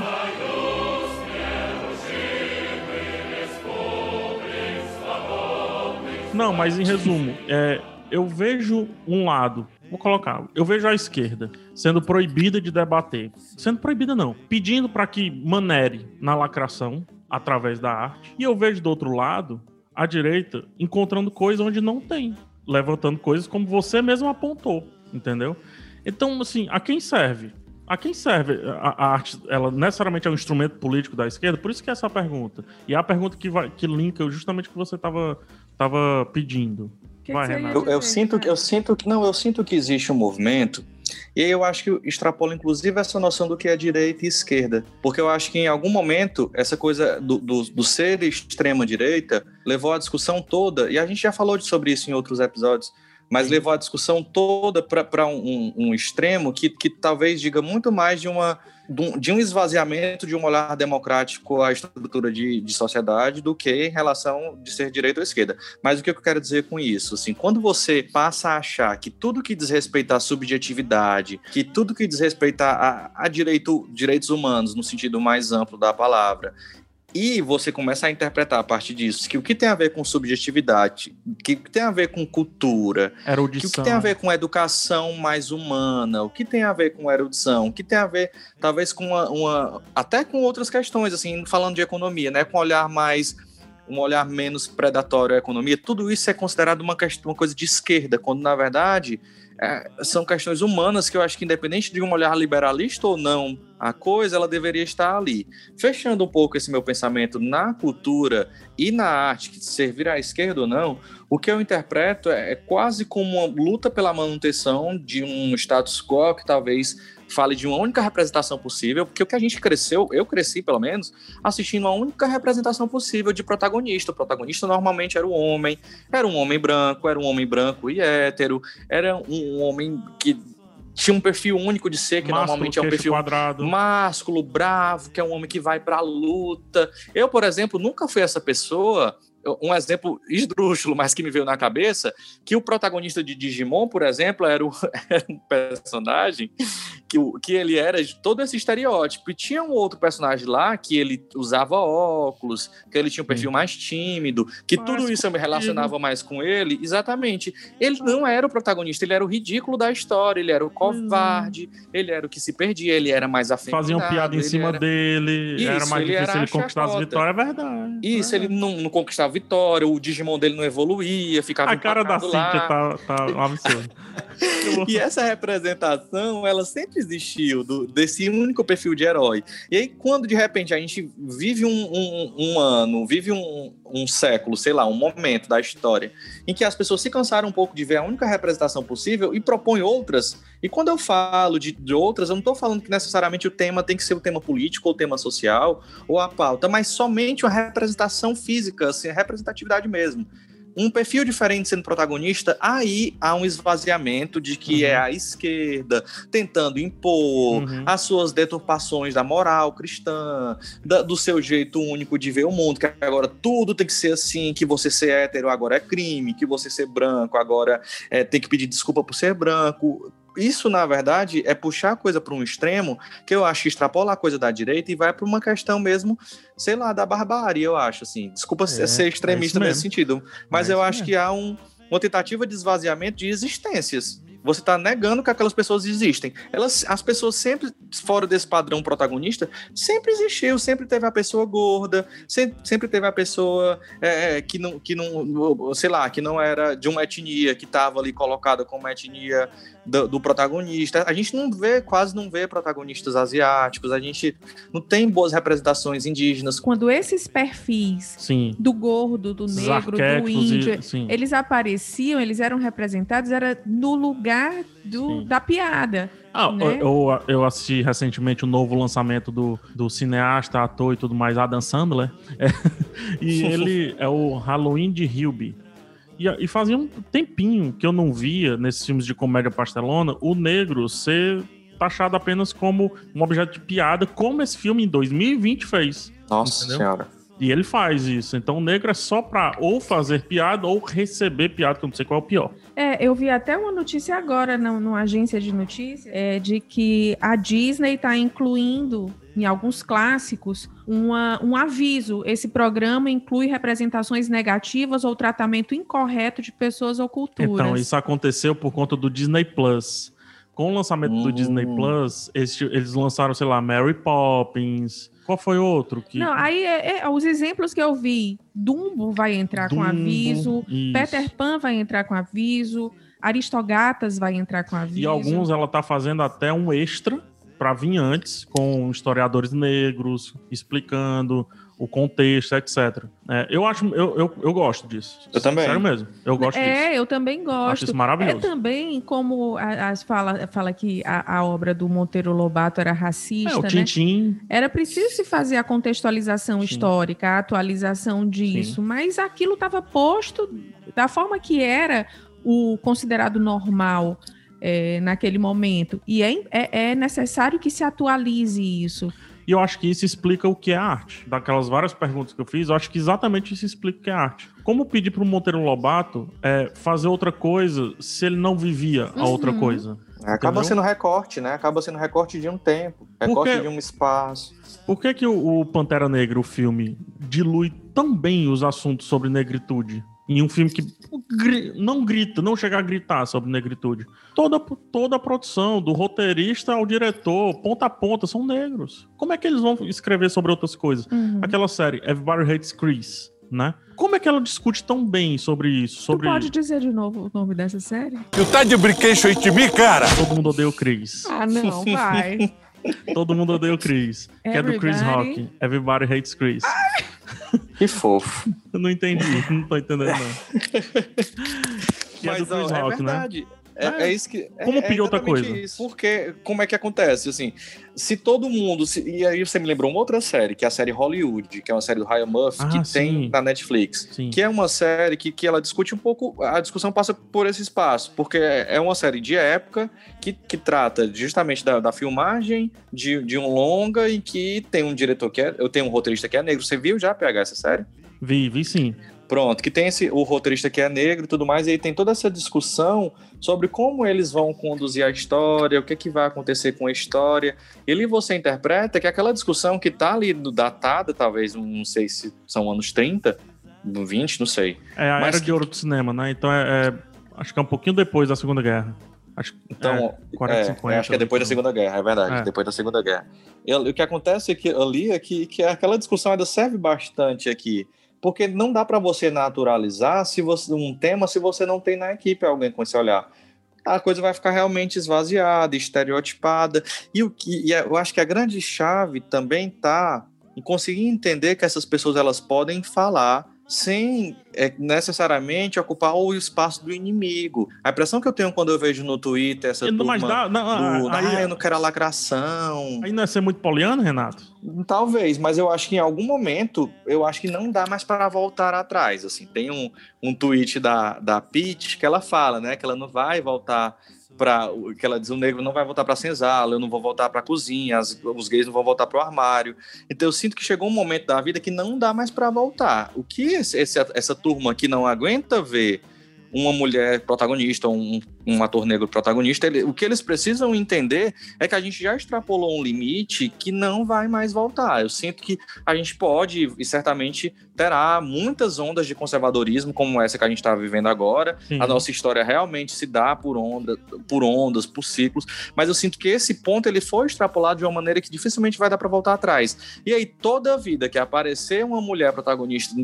Não, mas em resumo, é, eu vejo um lado, vou colocar, eu vejo a esquerda sendo proibida de debater. Sendo proibida, não. Pedindo para que manere na lacração através da arte. E eu vejo do outro lado a direita encontrando coisas onde não tem. Levantando coisas como você mesmo apontou, entendeu? Então, assim, a quem serve? A quem serve a, arte? Ela necessariamente é um instrumento político da esquerda? Por isso que é essa pergunta. E é a pergunta que, vai, que linka justamente o que você estava tava pedindo. Que Vai, que Renato. Eu, eu sinto que eu sinto que não, eu sinto que existe um movimento e aí eu acho que extrapola inclusive essa noção do que é direita e esquerda, porque eu acho que em algum momento essa coisa do, do, do ser extrema direita levou a discussão toda e a gente já falou de- sobre isso em outros episódios. Mas levou a discussão toda para um, um- extremo que, que talvez diga muito mais de uma de um- de um esvaziamento de um olhar democrático à estrutura de, de sociedade do que em relação de ser direita ou esquerda. Mas o que eu quero dizer com isso? Assim, quando você passa a achar que tudo que diz respeito à subjetividade, que tudo que diz respeito a, a direito, direitos humanos, no sentido mais amplo da palavra, e você começa a interpretar a partir disso que o que tem a ver com subjetividade, que tem a ver com cultura, que o Erudição. que tem a ver com educação mais humana, o que tem a ver com erudição, o que tem a ver, talvez, com uma, uma- até com outras questões, assim, falando de economia, né? Com um olhar mais. Um olhar menos predatório à economia, tudo isso é considerado uma, questão, uma coisa de esquerda, quando na verdade é, são questões humanas que eu acho que, independente de um olhar liberalista ou não, a coisa ela deveria estar ali. Fechando um pouco esse meu pensamento na cultura e na arte, que servir à esquerda ou não, o que eu interpreto é, é quase como uma luta pela manutenção de um status quo que talvez fale de uma única representação possível, porque o que a gente cresceu, eu cresci pelo menos, assistindo a única representação possível de protagonista. O protagonista normalmente era o homem, era um homem branco, era um homem branco e hétero, era um homem que tinha um perfil único de ser, que Másculo, normalmente é um perfil quadrado. másculo, bravo, que é um homem que vai pra luta. Eu, por exemplo, nunca fui essa pessoa. Um exemplo esdrúxulo, mas que me veio na cabeça, que o protagonista de Digimon, por exemplo, era, o- era um personagem que, o- que ele era de todo esse estereótipo. E tinha um outro personagem lá que ele usava óculos, que ele tinha um perfil mais tímido, que Mais tudo isso eu me relacionava mais com ele. Exatamente. Ele não era o protagonista, ele era o ridículo da história, ele era o covarde, ele era o que se perdia, ele era mais afeminado. Faziam piada em ele cima era- dele, era Isso, mais ele difícil era ele conquistar as vitórias, é verdade. Isso, é. ele não, não conquistava vitória, o Digimon dele não evoluía, ficava A cara da empacado lá. Cíntia tá, tá um absurdo. E essa representação, ela sempre existiu, do- desse único perfil de herói. E aí, quando de repente a gente vive um, um- um ano, vive um, um século, sei lá, um momento da história, em que as pessoas se cansaram um pouco de ver a única representação possível e propõem outras. E quando eu falo de, de outras, eu não estou falando que necessariamente o tema tem que ser o tema político ou o tema social ou a pauta, mas somente uma representação física, assim, a representatividade mesmo um perfil diferente sendo protagonista, aí há um esvaziamento de que Uhum. é a esquerda tentando impor Uhum. as suas deturpações da moral cristã, da- do seu jeito único de ver o mundo, que agora tudo tem que ser assim, que você ser hétero agora é crime, que você ser branco agora é, tem que pedir desculpa por ser branco. Isso, na verdade, é puxar a coisa para um extremo que eu acho que extrapola a coisa da direita e vai para uma questão mesmo, sei lá, da barbárie, eu acho, assim. Desculpa É, ser é extremista isso nesse sentido, mas É eu acho mesmo. que há um, uma tentativa de esvaziamento de existências. Você está negando que aquelas pessoas existem. Elas, as pessoas sempre, fora desse padrão protagonista, sempre existiu, sempre teve a pessoa gorda, sempre, sempre teve a pessoa é, é, que, não, que não, sei lá, que não era de uma etnia, que estava ali colocada como etnia do, do protagonista. A gente não vê, quase não vê protagonistas asiáticos, a gente não tem boas representações indígenas. Quando esses perfis Sim. do gordo, do negro, do índio, e, eles apareciam, eles eram representados, era no lugar do, Sim. da piada. Ah, né? eu, eu assisti recentemente o novo lançamento do, do cineasta, ator e tudo mais, Adam Sandler. É, e ele é o Halloween de Hilby. E, e fazia um tempinho que eu não via nesses filmes de comédia pastelona o negro ser taxado apenas como um objeto de piada, como esse filme em 2020 fez. Nossa Entendeu? senhora. E ele faz isso. Então o negro é só pra ou fazer piada ou receber piada, que eu não sei qual é o pior. É, eu vi até uma notícia agora na, numa agência de notícias é, de que a Disney está incluindo em alguns clássicos, uma, um aviso. Esse programa inclui representações negativas ou tratamento incorreto de pessoas ou culturas. Então, isso aconteceu por conta do Disney Plus. Com o lançamento do Hum. Disney Plus, esse- eles lançaram, sei lá, Mary Poppins. Qual foi outro? Que... Não, aí é- é- os exemplos que eu vi, Dumbo vai entrar com Dumbo, aviso, isso. Peter Pan vai entrar com aviso, Aristogatas vai entrar com aviso. E alguns ela tá fazendo até um extra para vir antes, com historiadores negros, explicando o contexto, etc. É, eu acho, eu, eu, eu gosto disso. Eu também. Sério mesmo. Eu gosto disso. É, eu também gosto. Acho isso maravilhoso. É também como as fala, fala que a, a obra do Monteiro Lobato era racista, É, o né? Tintim. Era preciso se fazer a contextualização histórica, a atualização disso, mas aquilo estava posto da forma que era o considerado normal é, naquele momento. E é, é, é necessário que se atualize isso. E eu acho que isso explica o que é arte. Daquelas várias perguntas que eu fiz, eu acho que exatamente isso explica o que é arte. Como pedir para o Monteiro Lobato é, fazer outra coisa se ele não vivia a outra Uhum. coisa? Acaba Entendeu? sendo recorte, né? Acaba sendo recorte de um tempo, recorte Porque- de um espaço. Por que, que o, o Pantera Negra, o filme, dilui tão bem os assuntos sobre negritude? Em um filme que gri- não grita, não chega a gritar sobre negritude. Toda, toda a produção, do roteirista ao diretor, ponta a ponta, são negros. Como é que eles vão escrever sobre outras coisas? Uhum. Aquela série, Everybody Hates Chris, né? Como é que ela discute tão bem sobre isso? Tu Sobre pode dizer de novo o nome dessa série? Tu tá de brinquedo aí de mim, cara? Todo mundo odeia o Chris. Ah, não, vai. Todo mundo odeia o Chris. Que é do Chris Everybody- Rock. Everybody Hates Chris. Que fofo. Eu não entendi, não tô entendendo, não. Que é do Mas, ó, Chris é Rock, né? É, É. é isso que. é- Como é pedir outra coisa? Isso. Porque, como é que acontece? Assim, se todo mundo. se- e aí você me lembrou uma outra série, que é a série Hollywood, que é uma série do Ryan Murphy, Ah, que sim. tem na Netflix. Sim. Que é uma série que, que ela discute um pouco. A discussão passa por esse espaço, porque é uma série de época que, que trata justamente da, da filmagem de, de um longa em que tem um diretor que é. Eu tenho um roteirista que é negro. Você viu já pegar essa série? Vi, vi sim. Pronto, que tem esse, o roteirista que é negro e tudo mais, e aí tem toda essa discussão sobre como eles vão conduzir a história, o que, é que vai acontecer com a história. E ali você interpreta que aquela discussão que tá ali datada, talvez, não sei se são anos 30, 20, não sei. É a Mas era de ouro do cinema, né? Então é, é- Acho que é um pouquinho depois da Segunda Guerra. Acho, Então, é, 40, é, 50. acho que é depois da Segunda Guerra, é verdade, É. depois da Segunda Guerra. E o que acontece é que, ali é que, que aquela discussão ainda serve bastante aqui, porque não dá para você naturalizar se você, um tema se você não tem na equipe alguém com esse olhar. A coisa vai ficar realmente esvaziada, estereotipada. E o que e eu acho que a grande chave também tá em conseguir entender que essas pessoas elas podem falar sem é, necessariamente ocupar o espaço do inimigo. A impressão que eu tenho quando eu vejo no Twitter essa não- turma mas dá- não, do, aí- ah, eu não quero a lacração. Aí não é ser muito poliano, Renato? Talvez, mas eu acho que em algum momento, eu acho que não dá mais para voltar atrás. Assim, tem um, um tweet da, da Pete que ela fala, né, que ela não vai voltar para que ela diz o negro não vai voltar para senzala, eu não vou voltar para cozinha, as- os gays não vão voltar para o armário. Então eu sinto que chegou um momento da vida que não dá mais para voltar. O que esse- essa turma que não aguenta ver uma mulher protagonista, um, um ator negro protagonista, ele- o que eles precisam entender é que a gente já extrapolou um limite que não vai mais voltar. Eu sinto que a gente pode e certamente terá muitas ondas de conservadorismo como essa que a gente está vivendo agora. Sim. A nossa história realmente se dá por, onda, por ondas, por ciclos, mas eu sinto que esse ponto ele foi extrapolado de uma maneira que dificilmente vai dar para voltar atrás. E aí toda vida que aparecer uma mulher protagonista,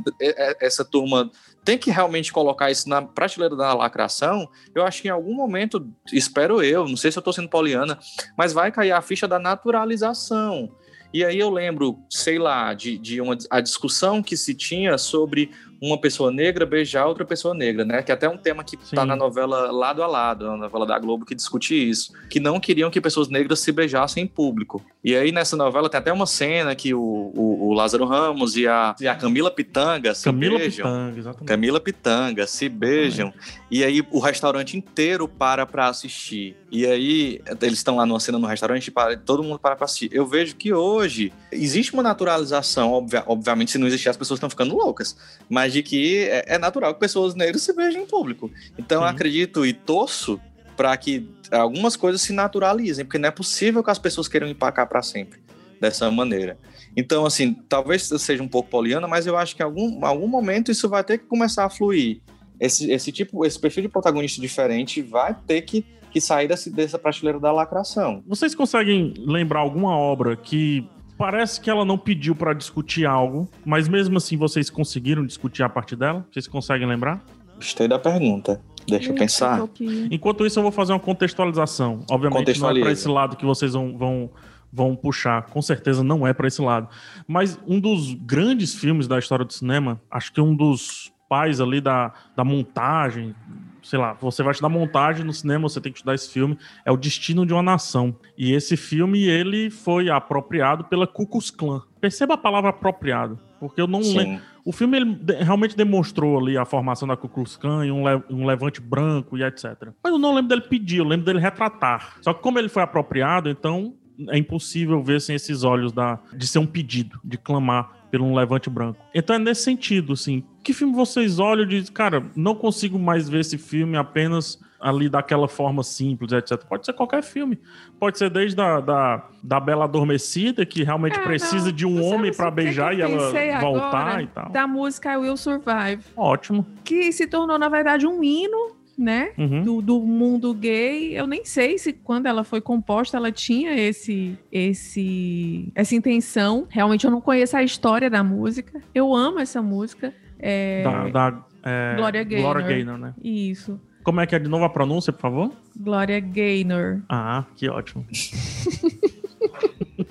essa turma tem que realmente colocar isso na prateleira da lacração. Eu acho que em algum momento, espero eu, não sei se eu estou sendo poliana, mas vai cair a ficha da naturalização. E aí eu lembro, sei lá, de, de uma, a discussão que se tinha sobre uma pessoa negra beijar outra pessoa negra, né? Que até é um tema que está na novela Lado a Lado, na novela da Globo que discute isso. Que não queriam que pessoas negras se beijassem em público. E aí nessa novela tem até uma cena que o, o, o Lázaro Ramos e a, e a Camila Pitanga se Camila beijam. Pitanga, exatamente. Camila Pitanga se beijam e aí o restaurante inteiro para para assistir. E aí eles estão lá numa cena no restaurante e para, todo mundo para para assistir. Eu vejo que hoje existe uma naturalização, obvia- obviamente se não existir as pessoas estão ficando loucas, mas de que é, é natural que pessoas negras se beijem em público. Então eu acredito e torço para que algumas coisas se naturalizem, porque não é possível que as pessoas queiram empacar para sempre. dessa maneira. Então, assim, talvez seja um pouco poliana, mas eu acho que em algum, algum momento isso vai ter que começar a fluir. Esse, esse tipo, esse perfil de protagonista diferente vai ter que, que sair desse, dessa prateleira da lacração. Vocês conseguem lembrar alguma obra que parece que ela não pediu pra discutir algo, mas mesmo assim vocês conseguiram discutir a partir dela? Vocês conseguem lembrar? Gostei da pergunta. Deixa eu pensar. Enquanto isso, eu vou fazer uma contextualização. Obviamente, não é para esse lado que vocês vão, vão, vão puxar. Com certeza não é para esse lado. Mas um dos grandes filmes da história do cinema, acho que um dos pais ali da, da montagem, sei lá, você vai estudar montagem no cinema, você tem que estudar esse filme, é O Destino de uma Nação. E esse filme, ele foi apropriado pela Ku Klux Klan. Perceba a palavra apropriado, porque eu não lembro. O filme ele realmente demonstrou ali a formação da Ku Klux Klan e um, le- um levante branco e etc. Mas eu não lembro dele pedir, eu lembro dele retratar. Só que como ele foi apropriado, então é impossível ver sem esses olhos da, de ser um pedido, de clamar por um levante branco. Então é nesse sentido, assim. Que filme vocês olham e dizem, cara, não consigo mais ver esse filme apenas ali daquela forma simples, etc. Pode ser qualquer filme. Pode ser desde a, da, da Bela Adormecida, que realmente É, precisa não. de um homem que que beijar e ela voltar e tal. Da música I Will Survive. Ótimo. Que se tornou, na verdade, um hino, né? Uhum. Do, do mundo gay. Eu nem sei se quando ela foi composta ela tinha esse, esse, essa intenção. Realmente eu não conheço a história da música. Eu amo essa música. É... Da, da, é, Gloria Gaynor. Gloria Gaynor, né? Isso. Como é que é de novo a pronúncia, por favor? Gloria Gaynor. Ah, que ótimo.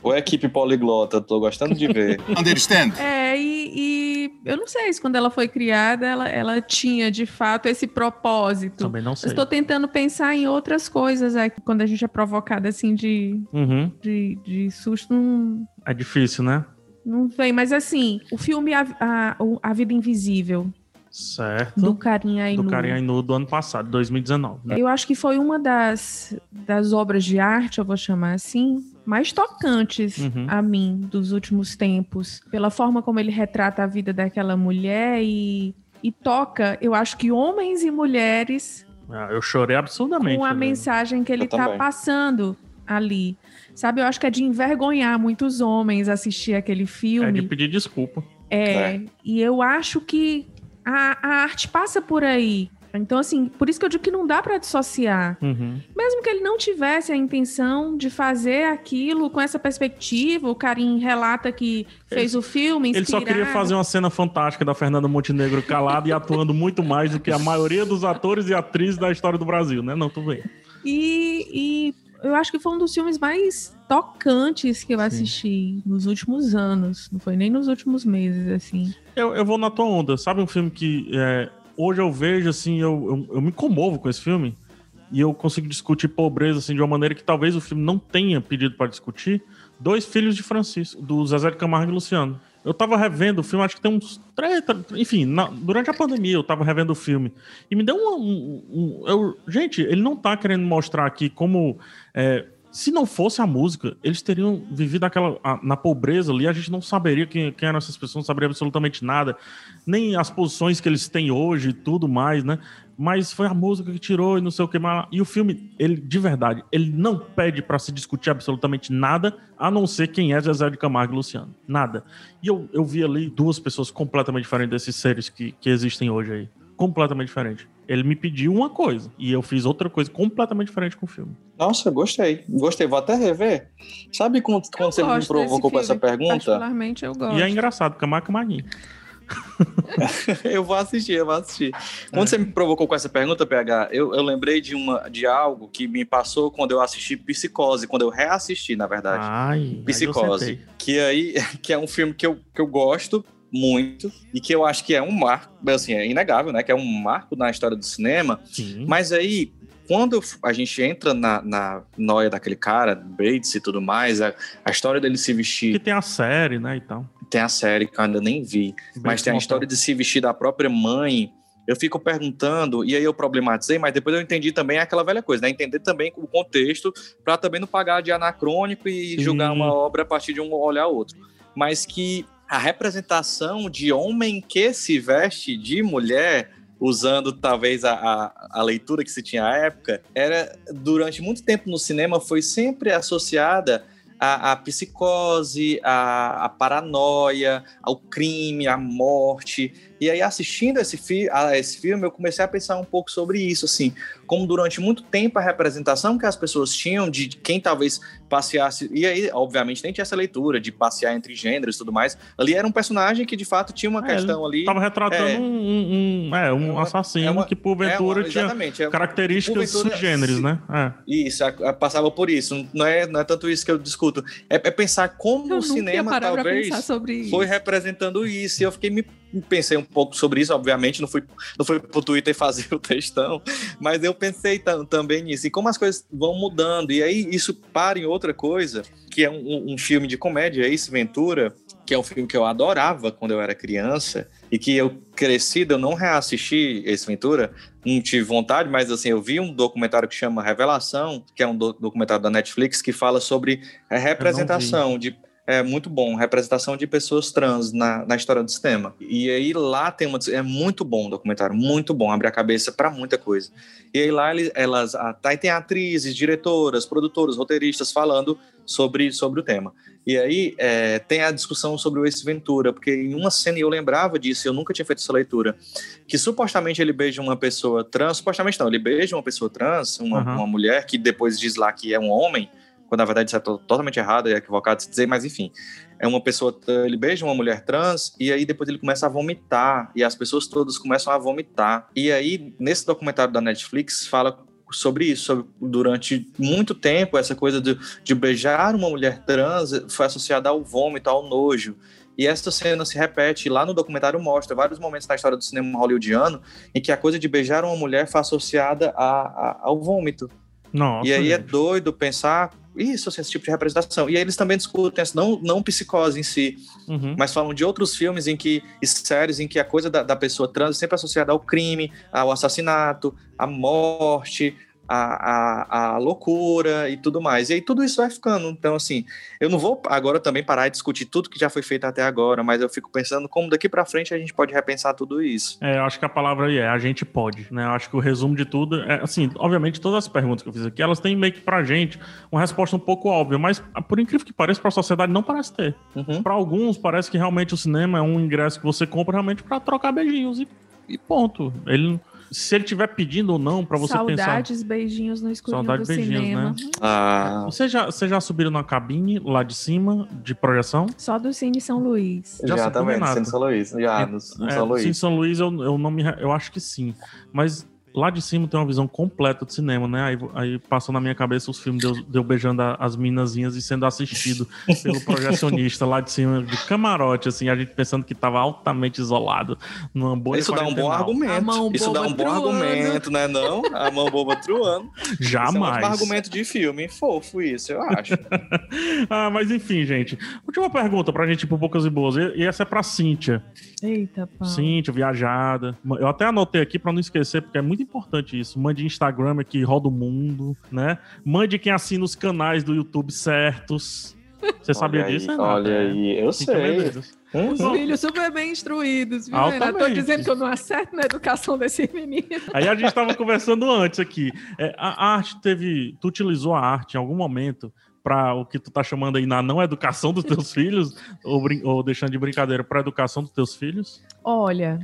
Ou equipe poliglota, tô gostando de ver. Understand? É, e, e eu não sei se quando ela foi criada ela, ela tinha de fato esse propósito. Também não sei. estou tentando pensar em outras coisas aqui, quando a gente é provocada assim de, Uhum. de, de susto, não, É difícil, né? não vem. Mas assim, o filme A, a, A Vida Invisível, Certo. do Carinha Do Ainu. Carinha Ainu do ano passado, 2019. Né? Eu acho que foi uma das, das obras de arte, eu vou chamar assim, mais tocantes Uhum. a mim dos últimos tempos. Pela forma como ele retrata a vida daquela mulher e, e toca, eu acho que homens e mulheres Ah, eu chorei absurdamente. com a né? mensagem que ele tá também. passando ali. Sabe, eu acho que é de envergonhar muitos homens assistir aquele É filme. de pedir desculpa. É, e eu acho que a, a arte passa por aí. Então, assim, por isso que eu digo que não dá pra dissociar. Uhum. Mesmo que ele não tivesse a intenção de fazer aquilo com essa perspectiva, o Karim relata que fez o filme Ele só queria inspirado. fazer uma cena fantástica da Fernanda Montenegro calada e atuando muito mais do que a maioria dos atores e atrizes da história do Brasil, né? Não, tu vê. E, e eu acho que foi um dos filmes mais tocantes que eu assisti nos últimos anos. Não foi nem nos últimos meses, assim. Eu, eu vou na tua onda. Sabe um filme que é, hoje eu vejo, assim, eu, eu, eu me comovo com esse filme e eu consigo discutir pobreza, assim, de uma maneira que talvez o filme não tenha pedido para discutir. Dois Filhos de Francisco, do Zezé de Camargo e Luciano. Eu tava revendo o filme, acho que tem uns três. Enfim, na- durante a pandemia eu tava revendo o filme. E me deu um. um- um- eu- gente, ele não tá querendo mostrar aqui como. é, se não fosse a música, eles teriam vivido aquela, a- na pobreza ali, a gente não saberia quem, quem eram essas pessoas, não saberia absolutamente nada, nem as posições que eles têm hoje e tudo mais, né? Mas foi a música que tirou e não sei o que mais. E o filme, ele, de verdade, ele não pede pra se discutir absolutamente nada, a não ser quem é Zezé de Camargo e Luciano. Nada. E eu, eu vi ali duas pessoas completamente diferentes desses seres que, que existem hoje aí. Completamente diferente. Ele me pediu uma coisa e eu fiz outra coisa completamente diferente com o filme. Nossa, gostei. Gostei, vou até rever. Sabe quando, quando você me provocou com essa pergunta? Particularmente eu gosto. E é engraçado, Camargo e Maguinho. eu vou assistir, eu vou assistir. Quando você me provocou com essa pergunta, PH, eu, eu lembrei de, uma, de algo que me passou quando eu assisti Psicose, quando eu reassisti, na verdade. Ai, aí Psicose. sentei. Que aí, que é um filme que eu, que eu gosto muito e que eu acho que é um marco, assim, é inegável, né? Que é um marco na história do cinema. Sim. Mas aí, quando a gente entra na, na noia daquele cara, Bates e tudo mais, a, a história dele se Que vestir, tem a série, né, e tal. tem a série que eu ainda nem vi, mas tem a história de se vestir da própria mãe. Eu fico perguntando, e aí eu problematizei, mas depois eu entendi também aquela velha coisa, né? Entender também o contexto, para também não pagar de anacrônico e Sim. julgar uma obra a partir de um olhar outro. Mas que a representação de homem que se veste de mulher, usando talvez a, a, a leitura que se tinha à época, era durante muito tempo no cinema foi sempre associada a, a psicose, a, a paranoia, o crime, a morte. E aí, assistindo esse, fi a esse filme, eu comecei a pensar um pouco sobre isso, assim, como durante muito tempo a representação que as pessoas tinham de quem talvez passeasse, e aí, obviamente, nem tinha essa leitura de passear entre gêneros e tudo mais, ali era um personagem que, de fato, tinha uma É, questão ali... Tava retratando é, um, um- um- é, um uma- assassino é uma- que, porventura, é uma- exatamente, tinha é- características se- né? É. Isso, passava por isso. Não é, não é tanto isso que eu discuto. É, é pensar como Eu o cinema talvez pensar sobre isso. foi representando isso. E eu fiquei me pensei um pouco sobre isso, obviamente, não fui, não fui pro Twitter fazer o textão, mas eu pensei tam- também nisso. E como as coisas vão mudando. E aí isso para em outra coisa, que é um, um filme de comédia, Ace Ventura, que é um filme que eu adorava quando eu era criança e que eu crescido eu não reassisti Ace Ventura, não tive vontade, mas assim, eu vi um documentário que chama Revelação, que é um do- documentário da Netflix que fala sobre a representação de é muito bom, representação de pessoas trans na, na história do cinema. E aí lá tem uma é muito bom o documentário, muito bom, abre a cabeça para muita coisa. E aí lá ele- elas aí tem atrizes, diretoras, produtoras, roteiristas falando sobre sobre o tema. E aí é, tem a discussão sobre o Ace Ventura, porque em uma cena e eu lembrava disso, eu nunca tinha feito essa leitura, que supostamente ele beija uma pessoa trans, supostamente não, ele beija uma pessoa trans, uma, Aham. uma mulher que depois diz lá que é um homem, quando na verdade isso é to- totalmente errado, é equivocado se dizer, mas enfim, é uma pessoa, ele beija uma mulher trans e aí depois ele começa a vomitar e as pessoas todas começam a vomitar. E aí nesse documentário da Netflix fala sobre isso, sobre, durante muito tempo essa coisa de, de beijar uma mulher trans foi associada ao vômito, ao nojo. E essa cena se repete, e lá no documentário mostra vários momentos na história do cinema hollywoodiano em que a coisa de beijar uma mulher foi associada a- a- ao vômito. Nossa, e aí é gente. doido pensar isso, assim, esse tipo de representação. E aí eles também discutem, essa- não, não psicose em si, Uhum. mas falam de outros filmes em que, e séries em que a coisa da, da pessoa trans é sempre associada ao crime, ao assassinato, à morte, à, à, à loucura e tudo mais. E aí tudo isso vai ficando. Então, assim, eu não vou agora também parar de discutir tudo que já foi feito até agora, mas eu fico pensando como daqui pra frente a gente pode repensar tudo isso. É, eu acho que a palavra aí é a gente pode, né? Eu acho que o resumo de tudo é, assim, obviamente todas as perguntas que eu fiz aqui, elas têm meio que pra gente uma resposta um pouco óbvia, mas por incrível que pareça, pra sociedade não parece ter. Uhum. Pra alguns, parece que realmente o cinema é um ingresso que você compra realmente pra trocar beijinhos e, e ponto. Ele, se ele tiver pedindo ou não pra você pensar... Saudades, beijinhos no escurinho Saudades, do beijinhos, cinema. né? Ah, Vocês já, vocês já subiram na cabine lá de cima de projeção? Só do Cine São Luís. Já já também, no São Luís, já, no, no É, São sim, Luís. São Luís eu, eu não me, eu acho que sim. Mas lá de cima tem uma visão completa de cinema, né? Aí, aí passou na minha cabeça os filmes de eu, beijando a- as minazinhas e sendo assistido pelo projecionista lá de cima, de camarote, assim, a gente pensando que tava altamente isolado numa bolha Isso dá um bom argumento. Isso dá um bom truando. argumento, né? Não? A mão boba truando. Isso é um Jamais. argumento de filme. Fofo isso, eu acho. ah, mas enfim, gente. Última pergunta pra gente ir pro Poucas e Boas. E, e essa é pra Cíntia. Eita, pá. Cíntia, viajada. Eu até anotei aqui pra não esquecer, porque é muito importante isso. Mande Instagram que roda o mundo, né? Mande quem assina os canais do YouTube certos. Você sabia Olha aí, disso, Renato? Olha É. aí, eu Cíntia sei. Os filhos super bem instruídos, viu, Altamente. dizendo que eu não acerto na educação desse menino. Aí a gente tava conversando antes aqui. É, a arte teve. Tu utilizou a arte em algum momento para o que tu tá chamando aí na não educação dos teus filhos? Ou, brin- ou deixando de brincadeira, pra educação dos teus filhos? Olha,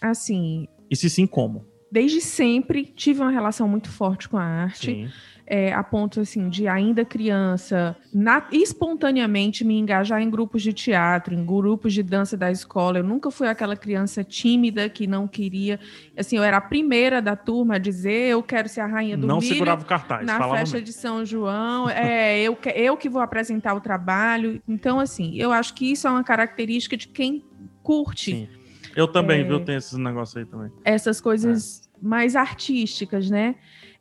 assim, E se sim, como? Desde sempre tive uma relação muito forte com a arte. Sim. é, a ponto assim de ainda criança na- espontaneamente me engajar em grupos de teatro, em grupos de dança da escola. Eu nunca fui aquela criança tímida que não queria. Assim, eu era a primeira da turma a dizer eu quero ser a rainha do Não milho segurava o cartaz. na festa mesmo. de São João. É eu que, eu que vou apresentar o trabalho. Então, assim, eu acho que isso é uma característica de quem curte Sim. Eu também, É. viu? Tem esses negócios aí também. essas coisas mais artísticas, né?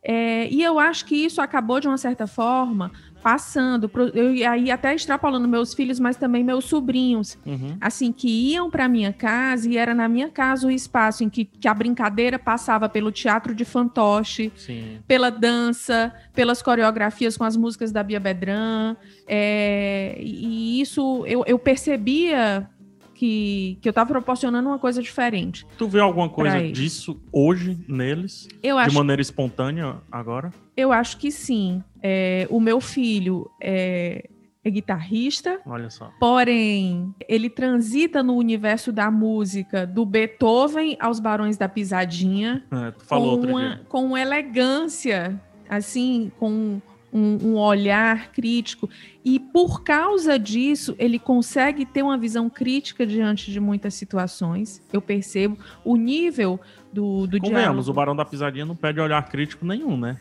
É, e eu acho que isso acabou, de uma certa forma, passando. Pro, eu, e aí até extrapolando meus filhos, mas também meus sobrinhos. Uhum. Assim, que iam para minha casa e era na minha casa o espaço em que, que a brincadeira passava pelo teatro de fantoche, Sim. pela dança, pelas coreografias com as músicas da Bia Bedran. é, e isso eu, eu percebia que, que eu estava proporcionando uma coisa diferente. Tu vê alguma coisa disso hoje neles? Eu de acho maneira espontânea agora? Eu acho que sim. É, o meu filho, é, é guitarrista, Olha só. porém ele transita no universo da música do Beethoven aos Barões da Pisadinha É, tu falou com, outro uma, dia. com elegância, assim, com um, um olhar crítico. E por causa disso, ele consegue ter uma visão crítica diante de muitas situações. Eu percebo o nível do, do Convenhamos, o. Barão da Pisadinha não pede olhar crítico nenhum, né?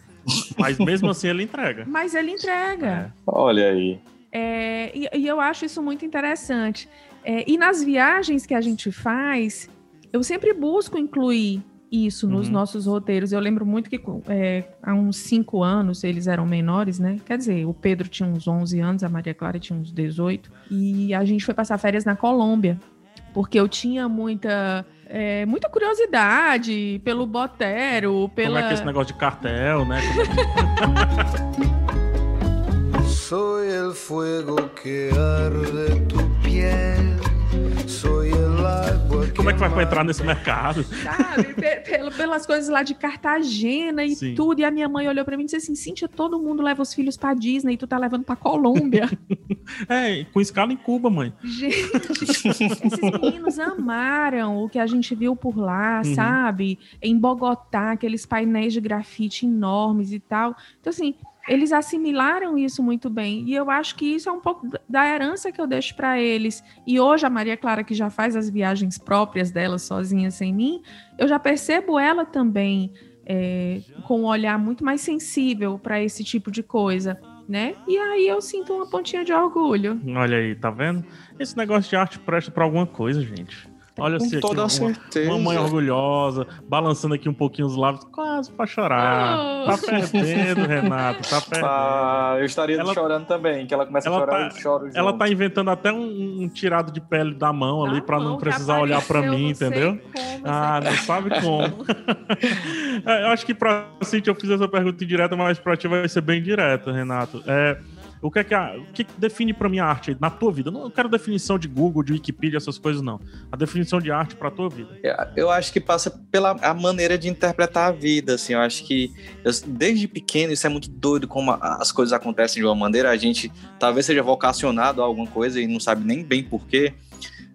Mas mesmo assim ele entrega. Mas ele entrega. Olha aí. É, e, e eu acho isso muito interessante. É, e nas viagens que a gente faz, eu sempre busco incluir isso nos Uhum. nossos roteiros. Eu lembro muito que é, há uns cinco anos eles eram menores, né? Quer dizer, o Pedro tinha uns 11 anos, a Maria Clara tinha uns 18. E a gente foi passar férias na Colômbia, porque eu tinha muita. é, muita curiosidade pelo Botero, pela. Como é que é esse negócio de cartel, né? Soy el fuego que arde tu piel. Como é que vai pra entrar nesse mercado? sabe? Pelas coisas lá de Cartagena e Sim. tudo. E a minha mãe olhou pra mim e disse assim: Cíntia, todo mundo leva os filhos pra Disney e tu tá levando pra Colômbia. É, com escala em Cuba, mãe. gente, esses meninos amaram o que a gente viu por lá, Uhum. sabe? Em Bogotá, aqueles painéis de grafite enormes e tal. Então, assim. Eles assimilaram isso muito bem. E eu acho que isso é um pouco da herança que eu deixo para eles. E hoje a Maria Clara, que já faz as viagens próprias dela sozinha, sem mim, eu já percebo ela também é, com um olhar muito mais sensível para esse tipo de coisa, né? E aí eu sinto uma pontinha de orgulho. Olha aí, tá vendo? Esse negócio de arte presta pra alguma coisa, gente. Olha Com assim, aqui, toda uma, certeza. uma mãe orgulhosa, balançando aqui um pouquinho os lábios, quase pra chorar. Oh. Tá perdendo, Renato, tá perdendo. Ah, eu estaria Ela- chorando também, que ela começa Ela a chorar, tá- eu choro junto. Ela tá inventando até um, um tirado de pele da mão ali Da pra não precisar olhar pra mim, entendeu? como, Ah, não sabe como. É, eu acho que pra Cintia eu fiz essa pergunta indireta, mas pra ti vai ser bem direta, Renato. É, o que é que, a- o que que define pra mim a arte na tua vida? Não quero definição de Google, de Wikipedia, essas coisas, não. A definição de arte pra tua vida. Eu acho que passa pela a maneira de interpretar a vida, assim, eu acho que eu- desde pequeno isso é muito doido como as coisas acontecem de uma maneira, a gente talvez seja vocacionado a alguma coisa e não sabe nem bem porquê,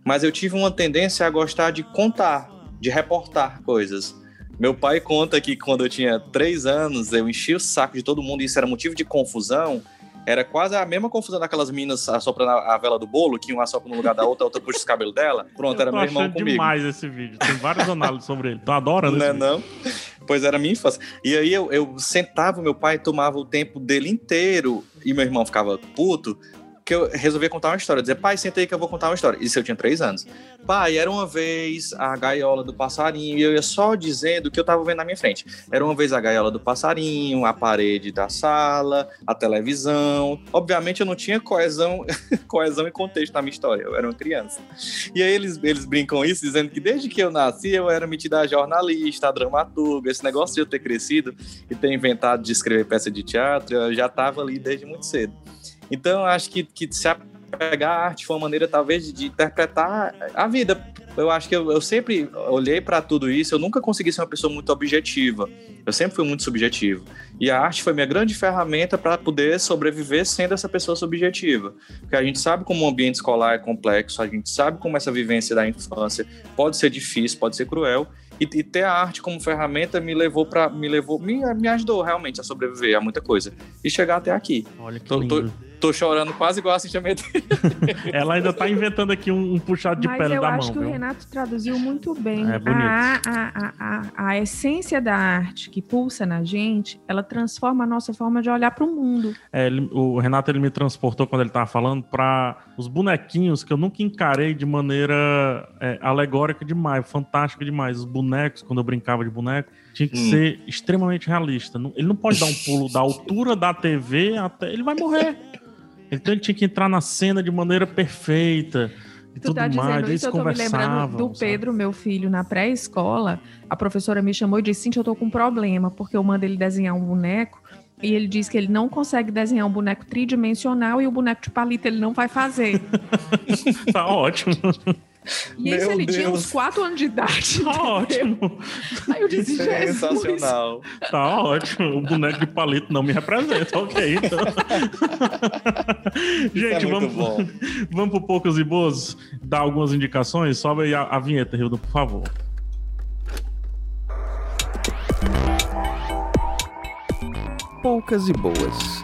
mas eu tive uma tendência a gostar de contar, de reportar coisas. Meu pai conta que quando eu tinha três anos, eu enchi o saco de todo mundo e isso era motivo de confusão. Era quase a mesma confusão daquelas minas assoprando a vela do bolo, que uma assopra no lugar da outra, a outra puxa os cabelos dela. Pronto, era meu irmão comigo. demais esse vídeo. Tem várias análises sobre ele. Tô adorando Não esse é vídeo. não? Pois era minha infância. E aí eu, eu sentava, meu pai tomava o tempo dele inteiro e meu irmão ficava puto, que eu resolvia contar uma história. Dizer, pai, senta aí que eu vou contar uma história. Isso eu tinha três anos. Pai, era uma vez a gaiola do passarinho e eu ia só dizendo o que eu tava vendo na minha frente. Era uma vez a gaiola do passarinho, a parede da sala, a televisão. Obviamente eu não tinha coesão, coesão e contexto na minha história. Eu era uma criança. E aí eles, eles brincam isso, dizendo que desde que eu nasci eu era metida a jornalista, a dramaturga, esse negócio de eu ter crescido e ter inventado de escrever peça de teatro, eu já estava ali desde muito cedo. Então eu acho que, que se apegar à arte foi uma maneira talvez de, interpretar a vida. Eu acho que eu, eu sempre olhei para tudo isso, eu nunca consegui ser uma pessoa muito objetiva. Eu sempre fui muito subjetivo. E a arte foi minha grande ferramenta para poder sobreviver sendo essa pessoa subjetiva. Porque a gente sabe como o ambiente escolar é complexo, a gente sabe como essa vivência da infância pode ser difícil, pode ser cruel. E, e ter a arte como ferramenta me levou para me levou me, me ajudou realmente a sobreviver a muita coisa e chegar até aqui. Olha que tô, lindo. tô chorando quase igual a Cintia Medeiros. Ela ainda tá inventando aqui um, um puxado de Mas pele eu da acho mão, que o viu? Renato traduziu muito bem. É bonito. a, a, a, a, a essência da arte que pulsa na gente, ela transforma a nossa forma de olhar para o mundo. É, ele- o Renato ele me transportou quando ele tava falando para os bonequinhos que eu nunca encarei de maneira é, alegórica demais, fantástica demais. Os bonecos, quando eu brincava de boneco, tinha que Hum. ser extremamente realista. Ele não pode dar um pulo da altura da TV até. Ele vai morrer. Então ele tinha que entrar na cena de maneira perfeita. E Tu tudo tá mais. dizendo Eles isso, eu tô me lembrando do sabe? Pedro, meu filho, na pré-escola. A professora me chamou e disse: Cintia, eu tô com um problema, porque eu mando ele desenhar um boneco. E ele diz que ele não consegue desenhar um boneco tridimensional e o boneco de palito ele não vai fazer. Tá ótimo. E esse Meu ele tinha Deus. uns 4 anos de idade. Tá ótimo. Aí eu disse, Jesus. Sensacional. Tá ótimo. O boneco de palito não me representa. Ok, então. Gente, é vamos, bom. vamos pro Poucos e Boas dar algumas indicações. Sobe aí a, a vinheta, Hildo, por favor. Poucas e boas.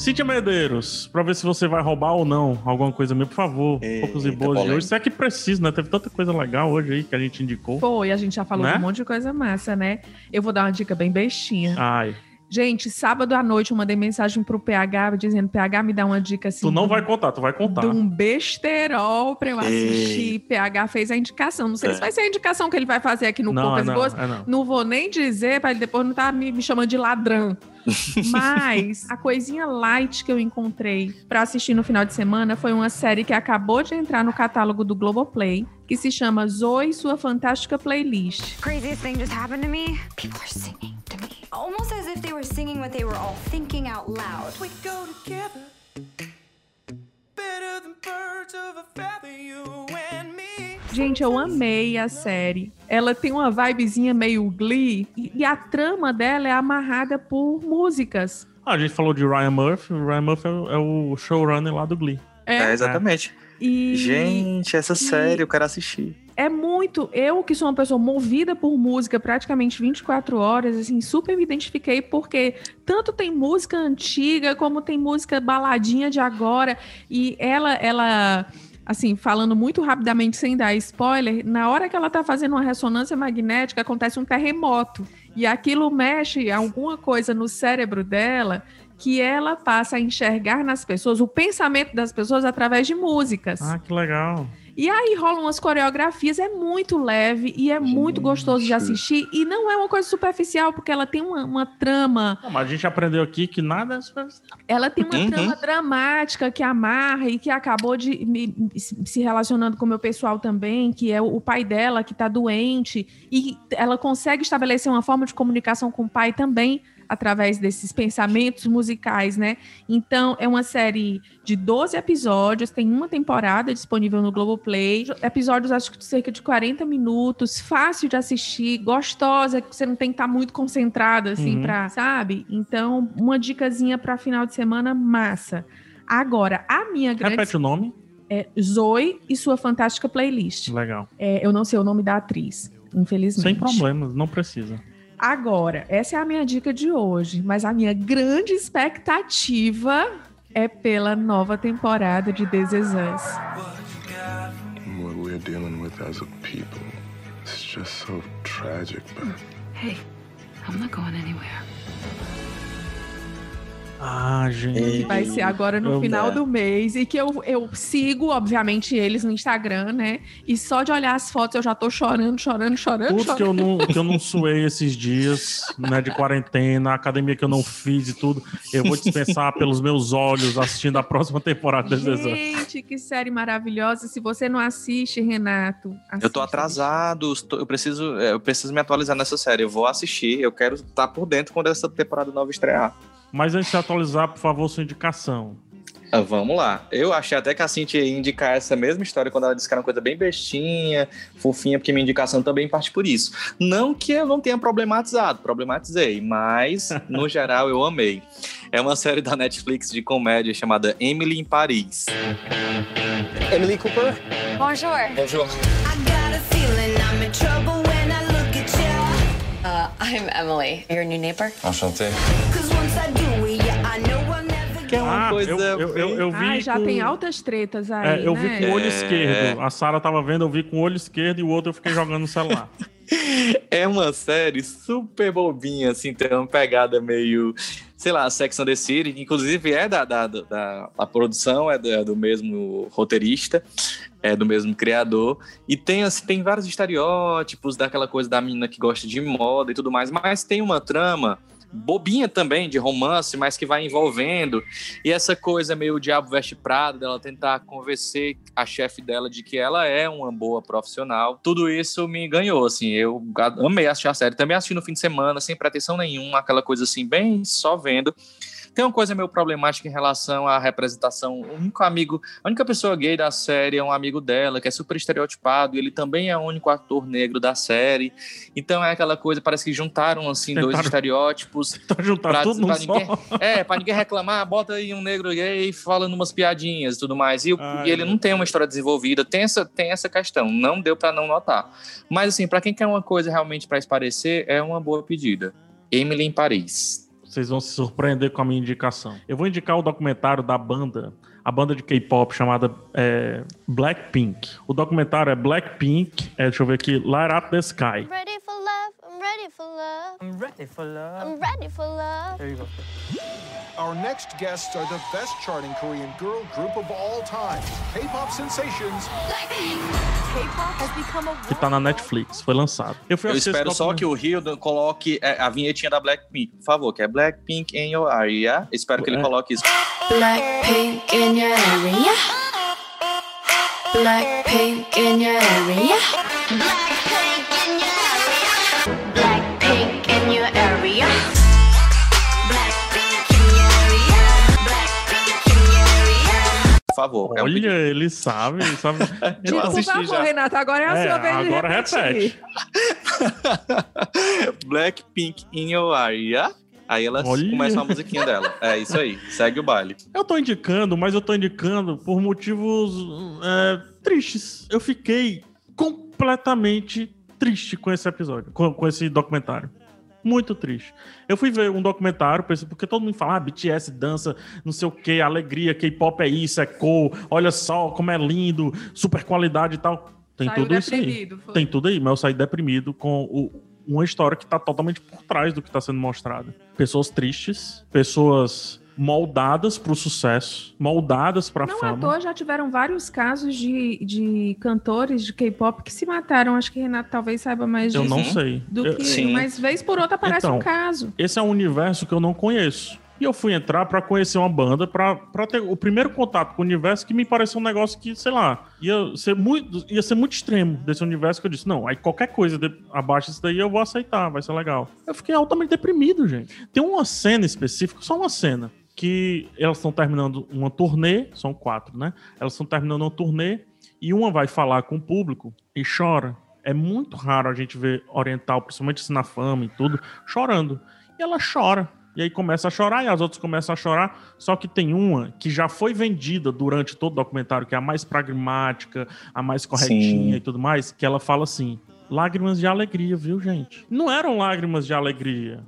Cíntia Medeiros, pra ver se você vai roubar ou não alguma coisa minha, por favor. Poucos e Eita, Boas de hoje. Se é que precisa, né? Teve tanta coisa legal hoje aí que a gente indicou. Foi, a gente já falou Né? de um monte de coisa massa, né? Eu vou dar uma dica bem bestinha. Ai, Gente, sábado à noite eu mandei mensagem pro PH dizendo: PH, me dá uma dica assim. tu não vai contar, tu vai contar. De um besterol pra eu assistir. PH fez a indicação. Não sei É. se vai ser a indicação que ele vai fazer aqui no Não, Poucas é e não, Boas. é não. Não vou nem dizer pra ele depois não estar me, me chamando de ladrão. Mas a coisinha light que eu encontrei pra assistir no final de semana foi uma série que acabou de entrar no catálogo do Globoplay, que se chama Zoe Sua Fantástica Playlist. Craziest thing just happened to me. People are singing to me. Almost as if they were singing what they were all thinking out loud. We go together. Gente, eu amei a série. Ela tem uma vibezinha meio Glee e, e a trama dela é amarrada por músicas. Ah, a gente falou de Ryan Murphy. O Ryan Murphy é o, é showrunner lá do Glee. É, exatamente. E Gente, essa série eu quero assistir. É muito. Eu, que sou uma pessoa movida por música praticamente 24 horas, assim, super me identifiquei, porque tanto tem música antiga, como tem música baladinha de agora. E ela, ela. Assim, falando muito rapidamente, sem dar spoiler, na hora que ela tá fazendo uma ressonância magnética, acontece um terremoto. E aquilo mexe alguma coisa no cérebro dela que ela passa a enxergar nas pessoas, o pensamento das pessoas através de músicas. Ah, que legal. E aí rolam umas coreografias, é muito leve e é muito gostoso de assistir. E não é uma coisa superficial, porque ela tem uma, uma trama, Não, mas a gente aprendeu aqui que nada é superficial. ela tem uma Uhum. trama dramática que amarra e que acabou de me- se relacionando com o meu pessoal também, que é o o pai dela que tá doente. E ela consegue estabelecer uma forma de comunicação com o pai também através desses pensamentos musicais, né? Então, é uma série de 12 episódios, tem uma temporada disponível no Globoplay. Episódios, acho que de cerca de 40 minutos, fácil de assistir, gostosa, que você não tem que estar muito concentrado, assim, Uhum. pra, sabe? Então, uma dicasinha pra final de semana massa. Agora, a minha grande Repete o nome. é Zoe e sua fantástica playlist. Legal. É, eu não sei o nome da atriz, infelizmente. Sem problemas, não precisa. Agora, essa é a minha dica de hoje, mas a minha grande expectativa é pela nova temporada de This Is Us. What we're dealing with as a people is just so tragic, but Hey, I'm not going anywhere. Ah, gente. Vai ser agora no Eu- final é. do mês. E que eu, eu sigo, obviamente, eles no Instagram, né? E só de olhar as fotos eu já tô chorando, chorando, chorando, Tudo chorando. que eu, não, que eu não suei esses dias, né, de quarentena, a academia que eu não fiz e tudo, eu vou dispensar pelos meus olhos assistindo a próxima temporada desse exame. Gente, que série maravilhosa. Se você não assiste, Renato. Eu tô atrasado, eu preciso, é, eu preciso me atualizar nessa série. Eu vou assistir, eu quero estar por dentro quando essa temporada nova estrear. Mas antes de atualizar, por favor, sua indicação. Ah, vamos lá. Eu achei até que a Cintia ia indicar essa mesma história quando ela disse que era uma coisa bem bestinha, fofinha, porque minha indicação também parte por isso. Não que eu não tenha problematizado, problematizei, mas no geral eu amei. É uma série da Netflix de comédia chamada Emily em Paris. Emily Cooper? Bonjour. Bonjour. I got a feeling I'm in trouble when I look at you. Uh, I'm Emily. Your new neighbor? Enchanté. Que é uma Ah, coisa. eu, eu, eu, eu vi. Ai, já com- tem altas tretas aí, É, eu né? vi com o olho É. esquerdo. A Sara tava vendo, eu vi com o olho esquerdo e o outro eu fiquei jogando no celular. É uma série super bobinha, assim, tem uma pegada meio, sei lá, Sex and the City, que inclusive é da, da, da a produção, é do, é do mesmo roteirista, é do mesmo criador, e tem, assim, tem vários estereótipos daquela coisa da menina que gosta de moda e tudo mais, mas tem uma trama bobinha também, de romance, mas que vai envolvendo, e essa coisa meio diabo veste prado, dela tentar convencer a chefe dela de que ela é uma boa profissional, tudo isso me ganhou, assim, eu amei assistir a série, também assisti no fim de semana, sem pretensão nenhuma, aquela coisa assim, bem só vendo, Tem uma coisa meio problemática em relação à representação. O único amigo, a única pessoa gay da série é um amigo dela, que é super estereotipado, e ele também é o único ator negro da série. Então é aquela coisa, parece que juntaram assim dois Tentaram- estereótipos. Pra juntar pra- tudo pra ninguém- É, pra ninguém reclamar, bota aí um negro gay falando umas piadinhas e tudo mais. E, Ai, e ele meu não tem uma história desenvolvida, tem essa, tem essa questão. Não deu pra não notar. Mas assim, pra quem quer uma coisa realmente pra esparecer, é uma boa pedida. Emily em Paris. Vocês vão se surpreender com a minha indicação. Eu vou indicar o documentário da banda, a banda de K-pop chamada é, Blackpink. O documentário é Blackpink, é, deixa eu ver aqui, Light Up the Sky. Ready for love, I'm ready for love. I'm ready for love. I'm ready for love. There you go. Our next guests are the best charting Korean girl group of all time, K-pop sensations. K-pop has become a Que tá na Netflix, foi lançado. Eu fui Eu espero só que o Rio coloque é, a vinhetinha da Blackpink, por favor, que é Blackpink in your area. Espero que ele É. coloque isso. Blackpink in your area. Blackpink in your area. Blackpink favor. é um Olha, ele sabe, ele sabe. Eu Por assisti favor, já. Renato, agora é a É, sua vez agora repete. Blackpink in your area. Aí ela Olha. começa a musiquinha dela. É isso aí. Segue o baile. Eu tô indicando, mas eu tô indicando por motivos é, tristes. Eu fiquei completamente triste com esse episódio, com, com esse documentário. Muito triste. Eu fui ver um documentário, pensei, porque todo mundo fala, ah, BTS dança, não sei o que, alegria, K-pop é isso, é cool, olha só como é lindo, super qualidade e tal. Tem Saiu tudo isso aí. foi. Tem tudo aí, mas eu saí deprimido com o- uma história que tá totalmente por trás do que tá sendo mostrado. Pessoas tristes, pessoas moldadas pro sucesso, moldadas pra Não à fama. toa já tiveram vários casos de, de cantores de K-pop que se mataram. Acho que Renato talvez saiba mais Eu disso. não sei. Do Eu- que, Sim. mas vez por outra aparece Então, um caso. Esse é um universo que eu não conheço. E eu fui entrar pra conhecer uma banda, pra ter o primeiro contato com o universo que me pareceu um negócio que, sei lá, ia ser muito, ia ser muito extremo desse universo que eu disse, não, aí qualquer coisa de- abaixo disso daí eu vou aceitar, vai ser legal. Eu fiquei altamente deprimido, gente. Tem uma cena específica, só uma cena, que elas estão terminando uma turnê, são quatro, né? Elas estão terminando uma turnê e uma vai falar com o público e chora. É muito raro a gente ver oriental, principalmente assim na fama e tudo, chorando. E ela chora. E aí começa a chorar e as outras começam a chorar. Só que tem uma que já foi vendida durante todo o documentário, que é a mais pragmática, a mais corretinha Sim. e tudo mais, que ela fala assim: lágrimas de alegria, viu, gente? Não eram lágrimas de alegria.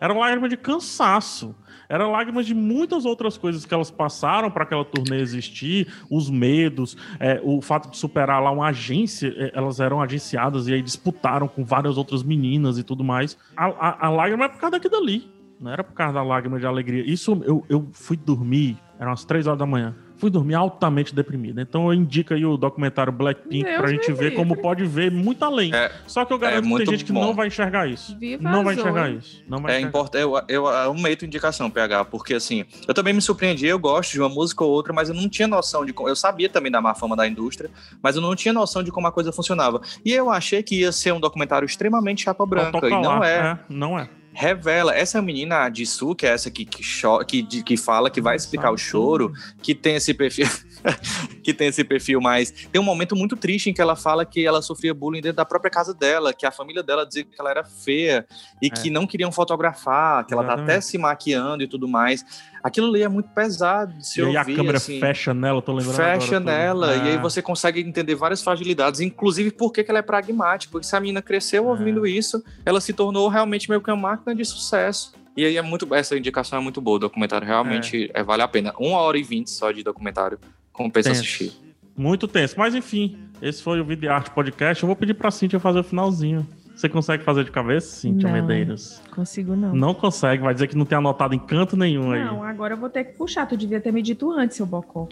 Eram lágrimas de cansaço. Eram lágrimas de muitas outras coisas que elas passaram para aquela turnê existir, os medos, é, o fato de superar lá uma agência, é, elas eram agenciadas e aí disputaram com várias outras meninas e tudo mais. A, a- a lágrima é por causa daquilo dali. Não era por causa da lágrima de alegria. Isso eu, eu fui dormir, eram as três horas da manhã. Fui dormir altamente deprimido. Então eu indico aí o documentário Blackpink Deus pra gente ver livre. como pode ver muito além. É, Só que eu garanto que muito tem gente que bom. não vai enxergar isso. Viva não vai enxergar isso. Não vai É importante, eu, eu amei tua indicação, PH, porque assim, eu também me surpreendi, eu gosto de uma música ou outra, mas eu não tinha noção de como. Eu sabia também da má fama da indústria, mas eu não tinha noção de como a coisa funcionava. E eu achei que ia ser um documentário extremamente chapa branca, e não Protocolar, é. Não é. Revela, essa menina a Jisoo, que é essa que, que, que, de- que fala, que vai explicar o choro, que tem esse perfil. que tem esse perfil mais. Tem um momento muito triste em que ela fala que ela sofria bullying dentro da própria casa dela, que a família dela dizia que ela era feia e que não queriam fotografar, que ela tá É. Até se maquiando e tudo mais. Aquilo ali é muito pesado se e aí a ouvir, câmera assim. fecha nela, tô lembrando Fecha agora, tô- nela, e aí É. você consegue entender várias fragilidades, inclusive por que que ela é pragmática, porque se a menina cresceu ouvindo isso, ela se tornou realmente meio que uma máquina de sucesso. E aí é muito, essa indicação é muito boa, o documentário realmente é. vale a pena. Uma hora e vinte só de documentário, compensa Tenso. assistir. Muito tenso. Mas enfim, esse foi o Vídeo Arte Podcast. Eu vou pedir pra Cíntia fazer o finalzinho. Você consegue fazer de cabeça, Cíntia Não. Medeiros? Consigo não. Não consegue, vai dizer que não tem anotado em canto nenhum aí. Não, agora eu vou ter que puxar. Tu devia ter me dito antes, seu bocó.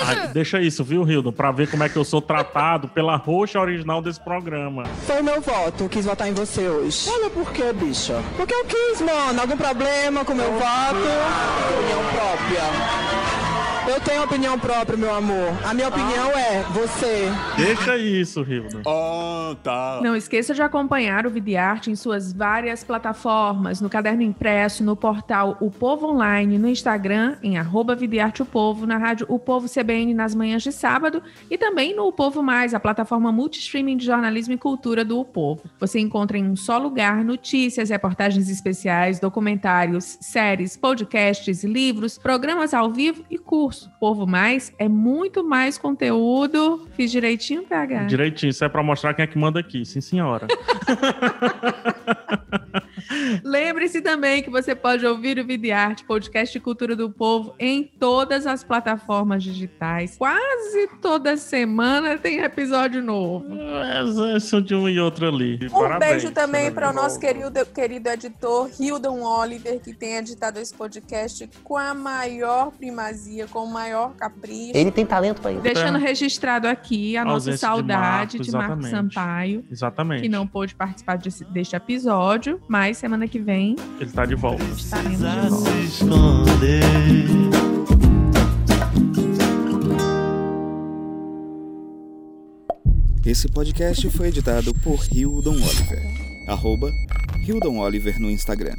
Ah, deixa isso, viu, Hildo? Pra ver como é que eu sou tratado pela roxa original desse programa. Foi meu voto, quis votar em você hoje. Olha por quê, bicha? Porque eu quis, mano. Algum problema com meu voto? Opinião própria. Eu tenho opinião própria, meu amor. A minha opinião é você. Deixa isso, Hilda. Oh, tá. Não esqueça de acompanhar o Videarte em suas várias plataformas, no caderno impresso, no portal O Povo Online, no Instagram, em arroba Videarte o Povo, na rádio O Povo CBN nas manhãs de sábado e também no O Povo Mais, a plataforma multi-streaming de jornalismo e cultura do O Povo. Você encontra em um só lugar notícias, reportagens especiais, documentários, séries, podcasts, livros, programas ao vivo e Povo Mais é muito mais conteúdo. Fiz direitinho, PH? Direitinho, isso é pra mostrar quem é que manda aqui, sim senhora. Lembre-se também que você pode ouvir o Videarte, podcast de cultura do povo, em todas as plataformas digitais. Quase toda semana tem episódio novo. São de um e outro ali. Um Parabéns, beijo também para o nosso querido, querido editor Hildon Oliver, que tem editado esse podcast com a maior primazia, com o maior capricho. Ele tem talento pra isso. Deixando registrado aqui a A nossa de saudade Marco, de Marco, exatamente. Sampaio, Exatamente. que não pôde participar desse, deste episódio, mas semana que vem Ele tá de volta. estaremos de volta. Esse podcast foi editado por Hildon Oliver. Arroba Hildon Oliver no Instagram.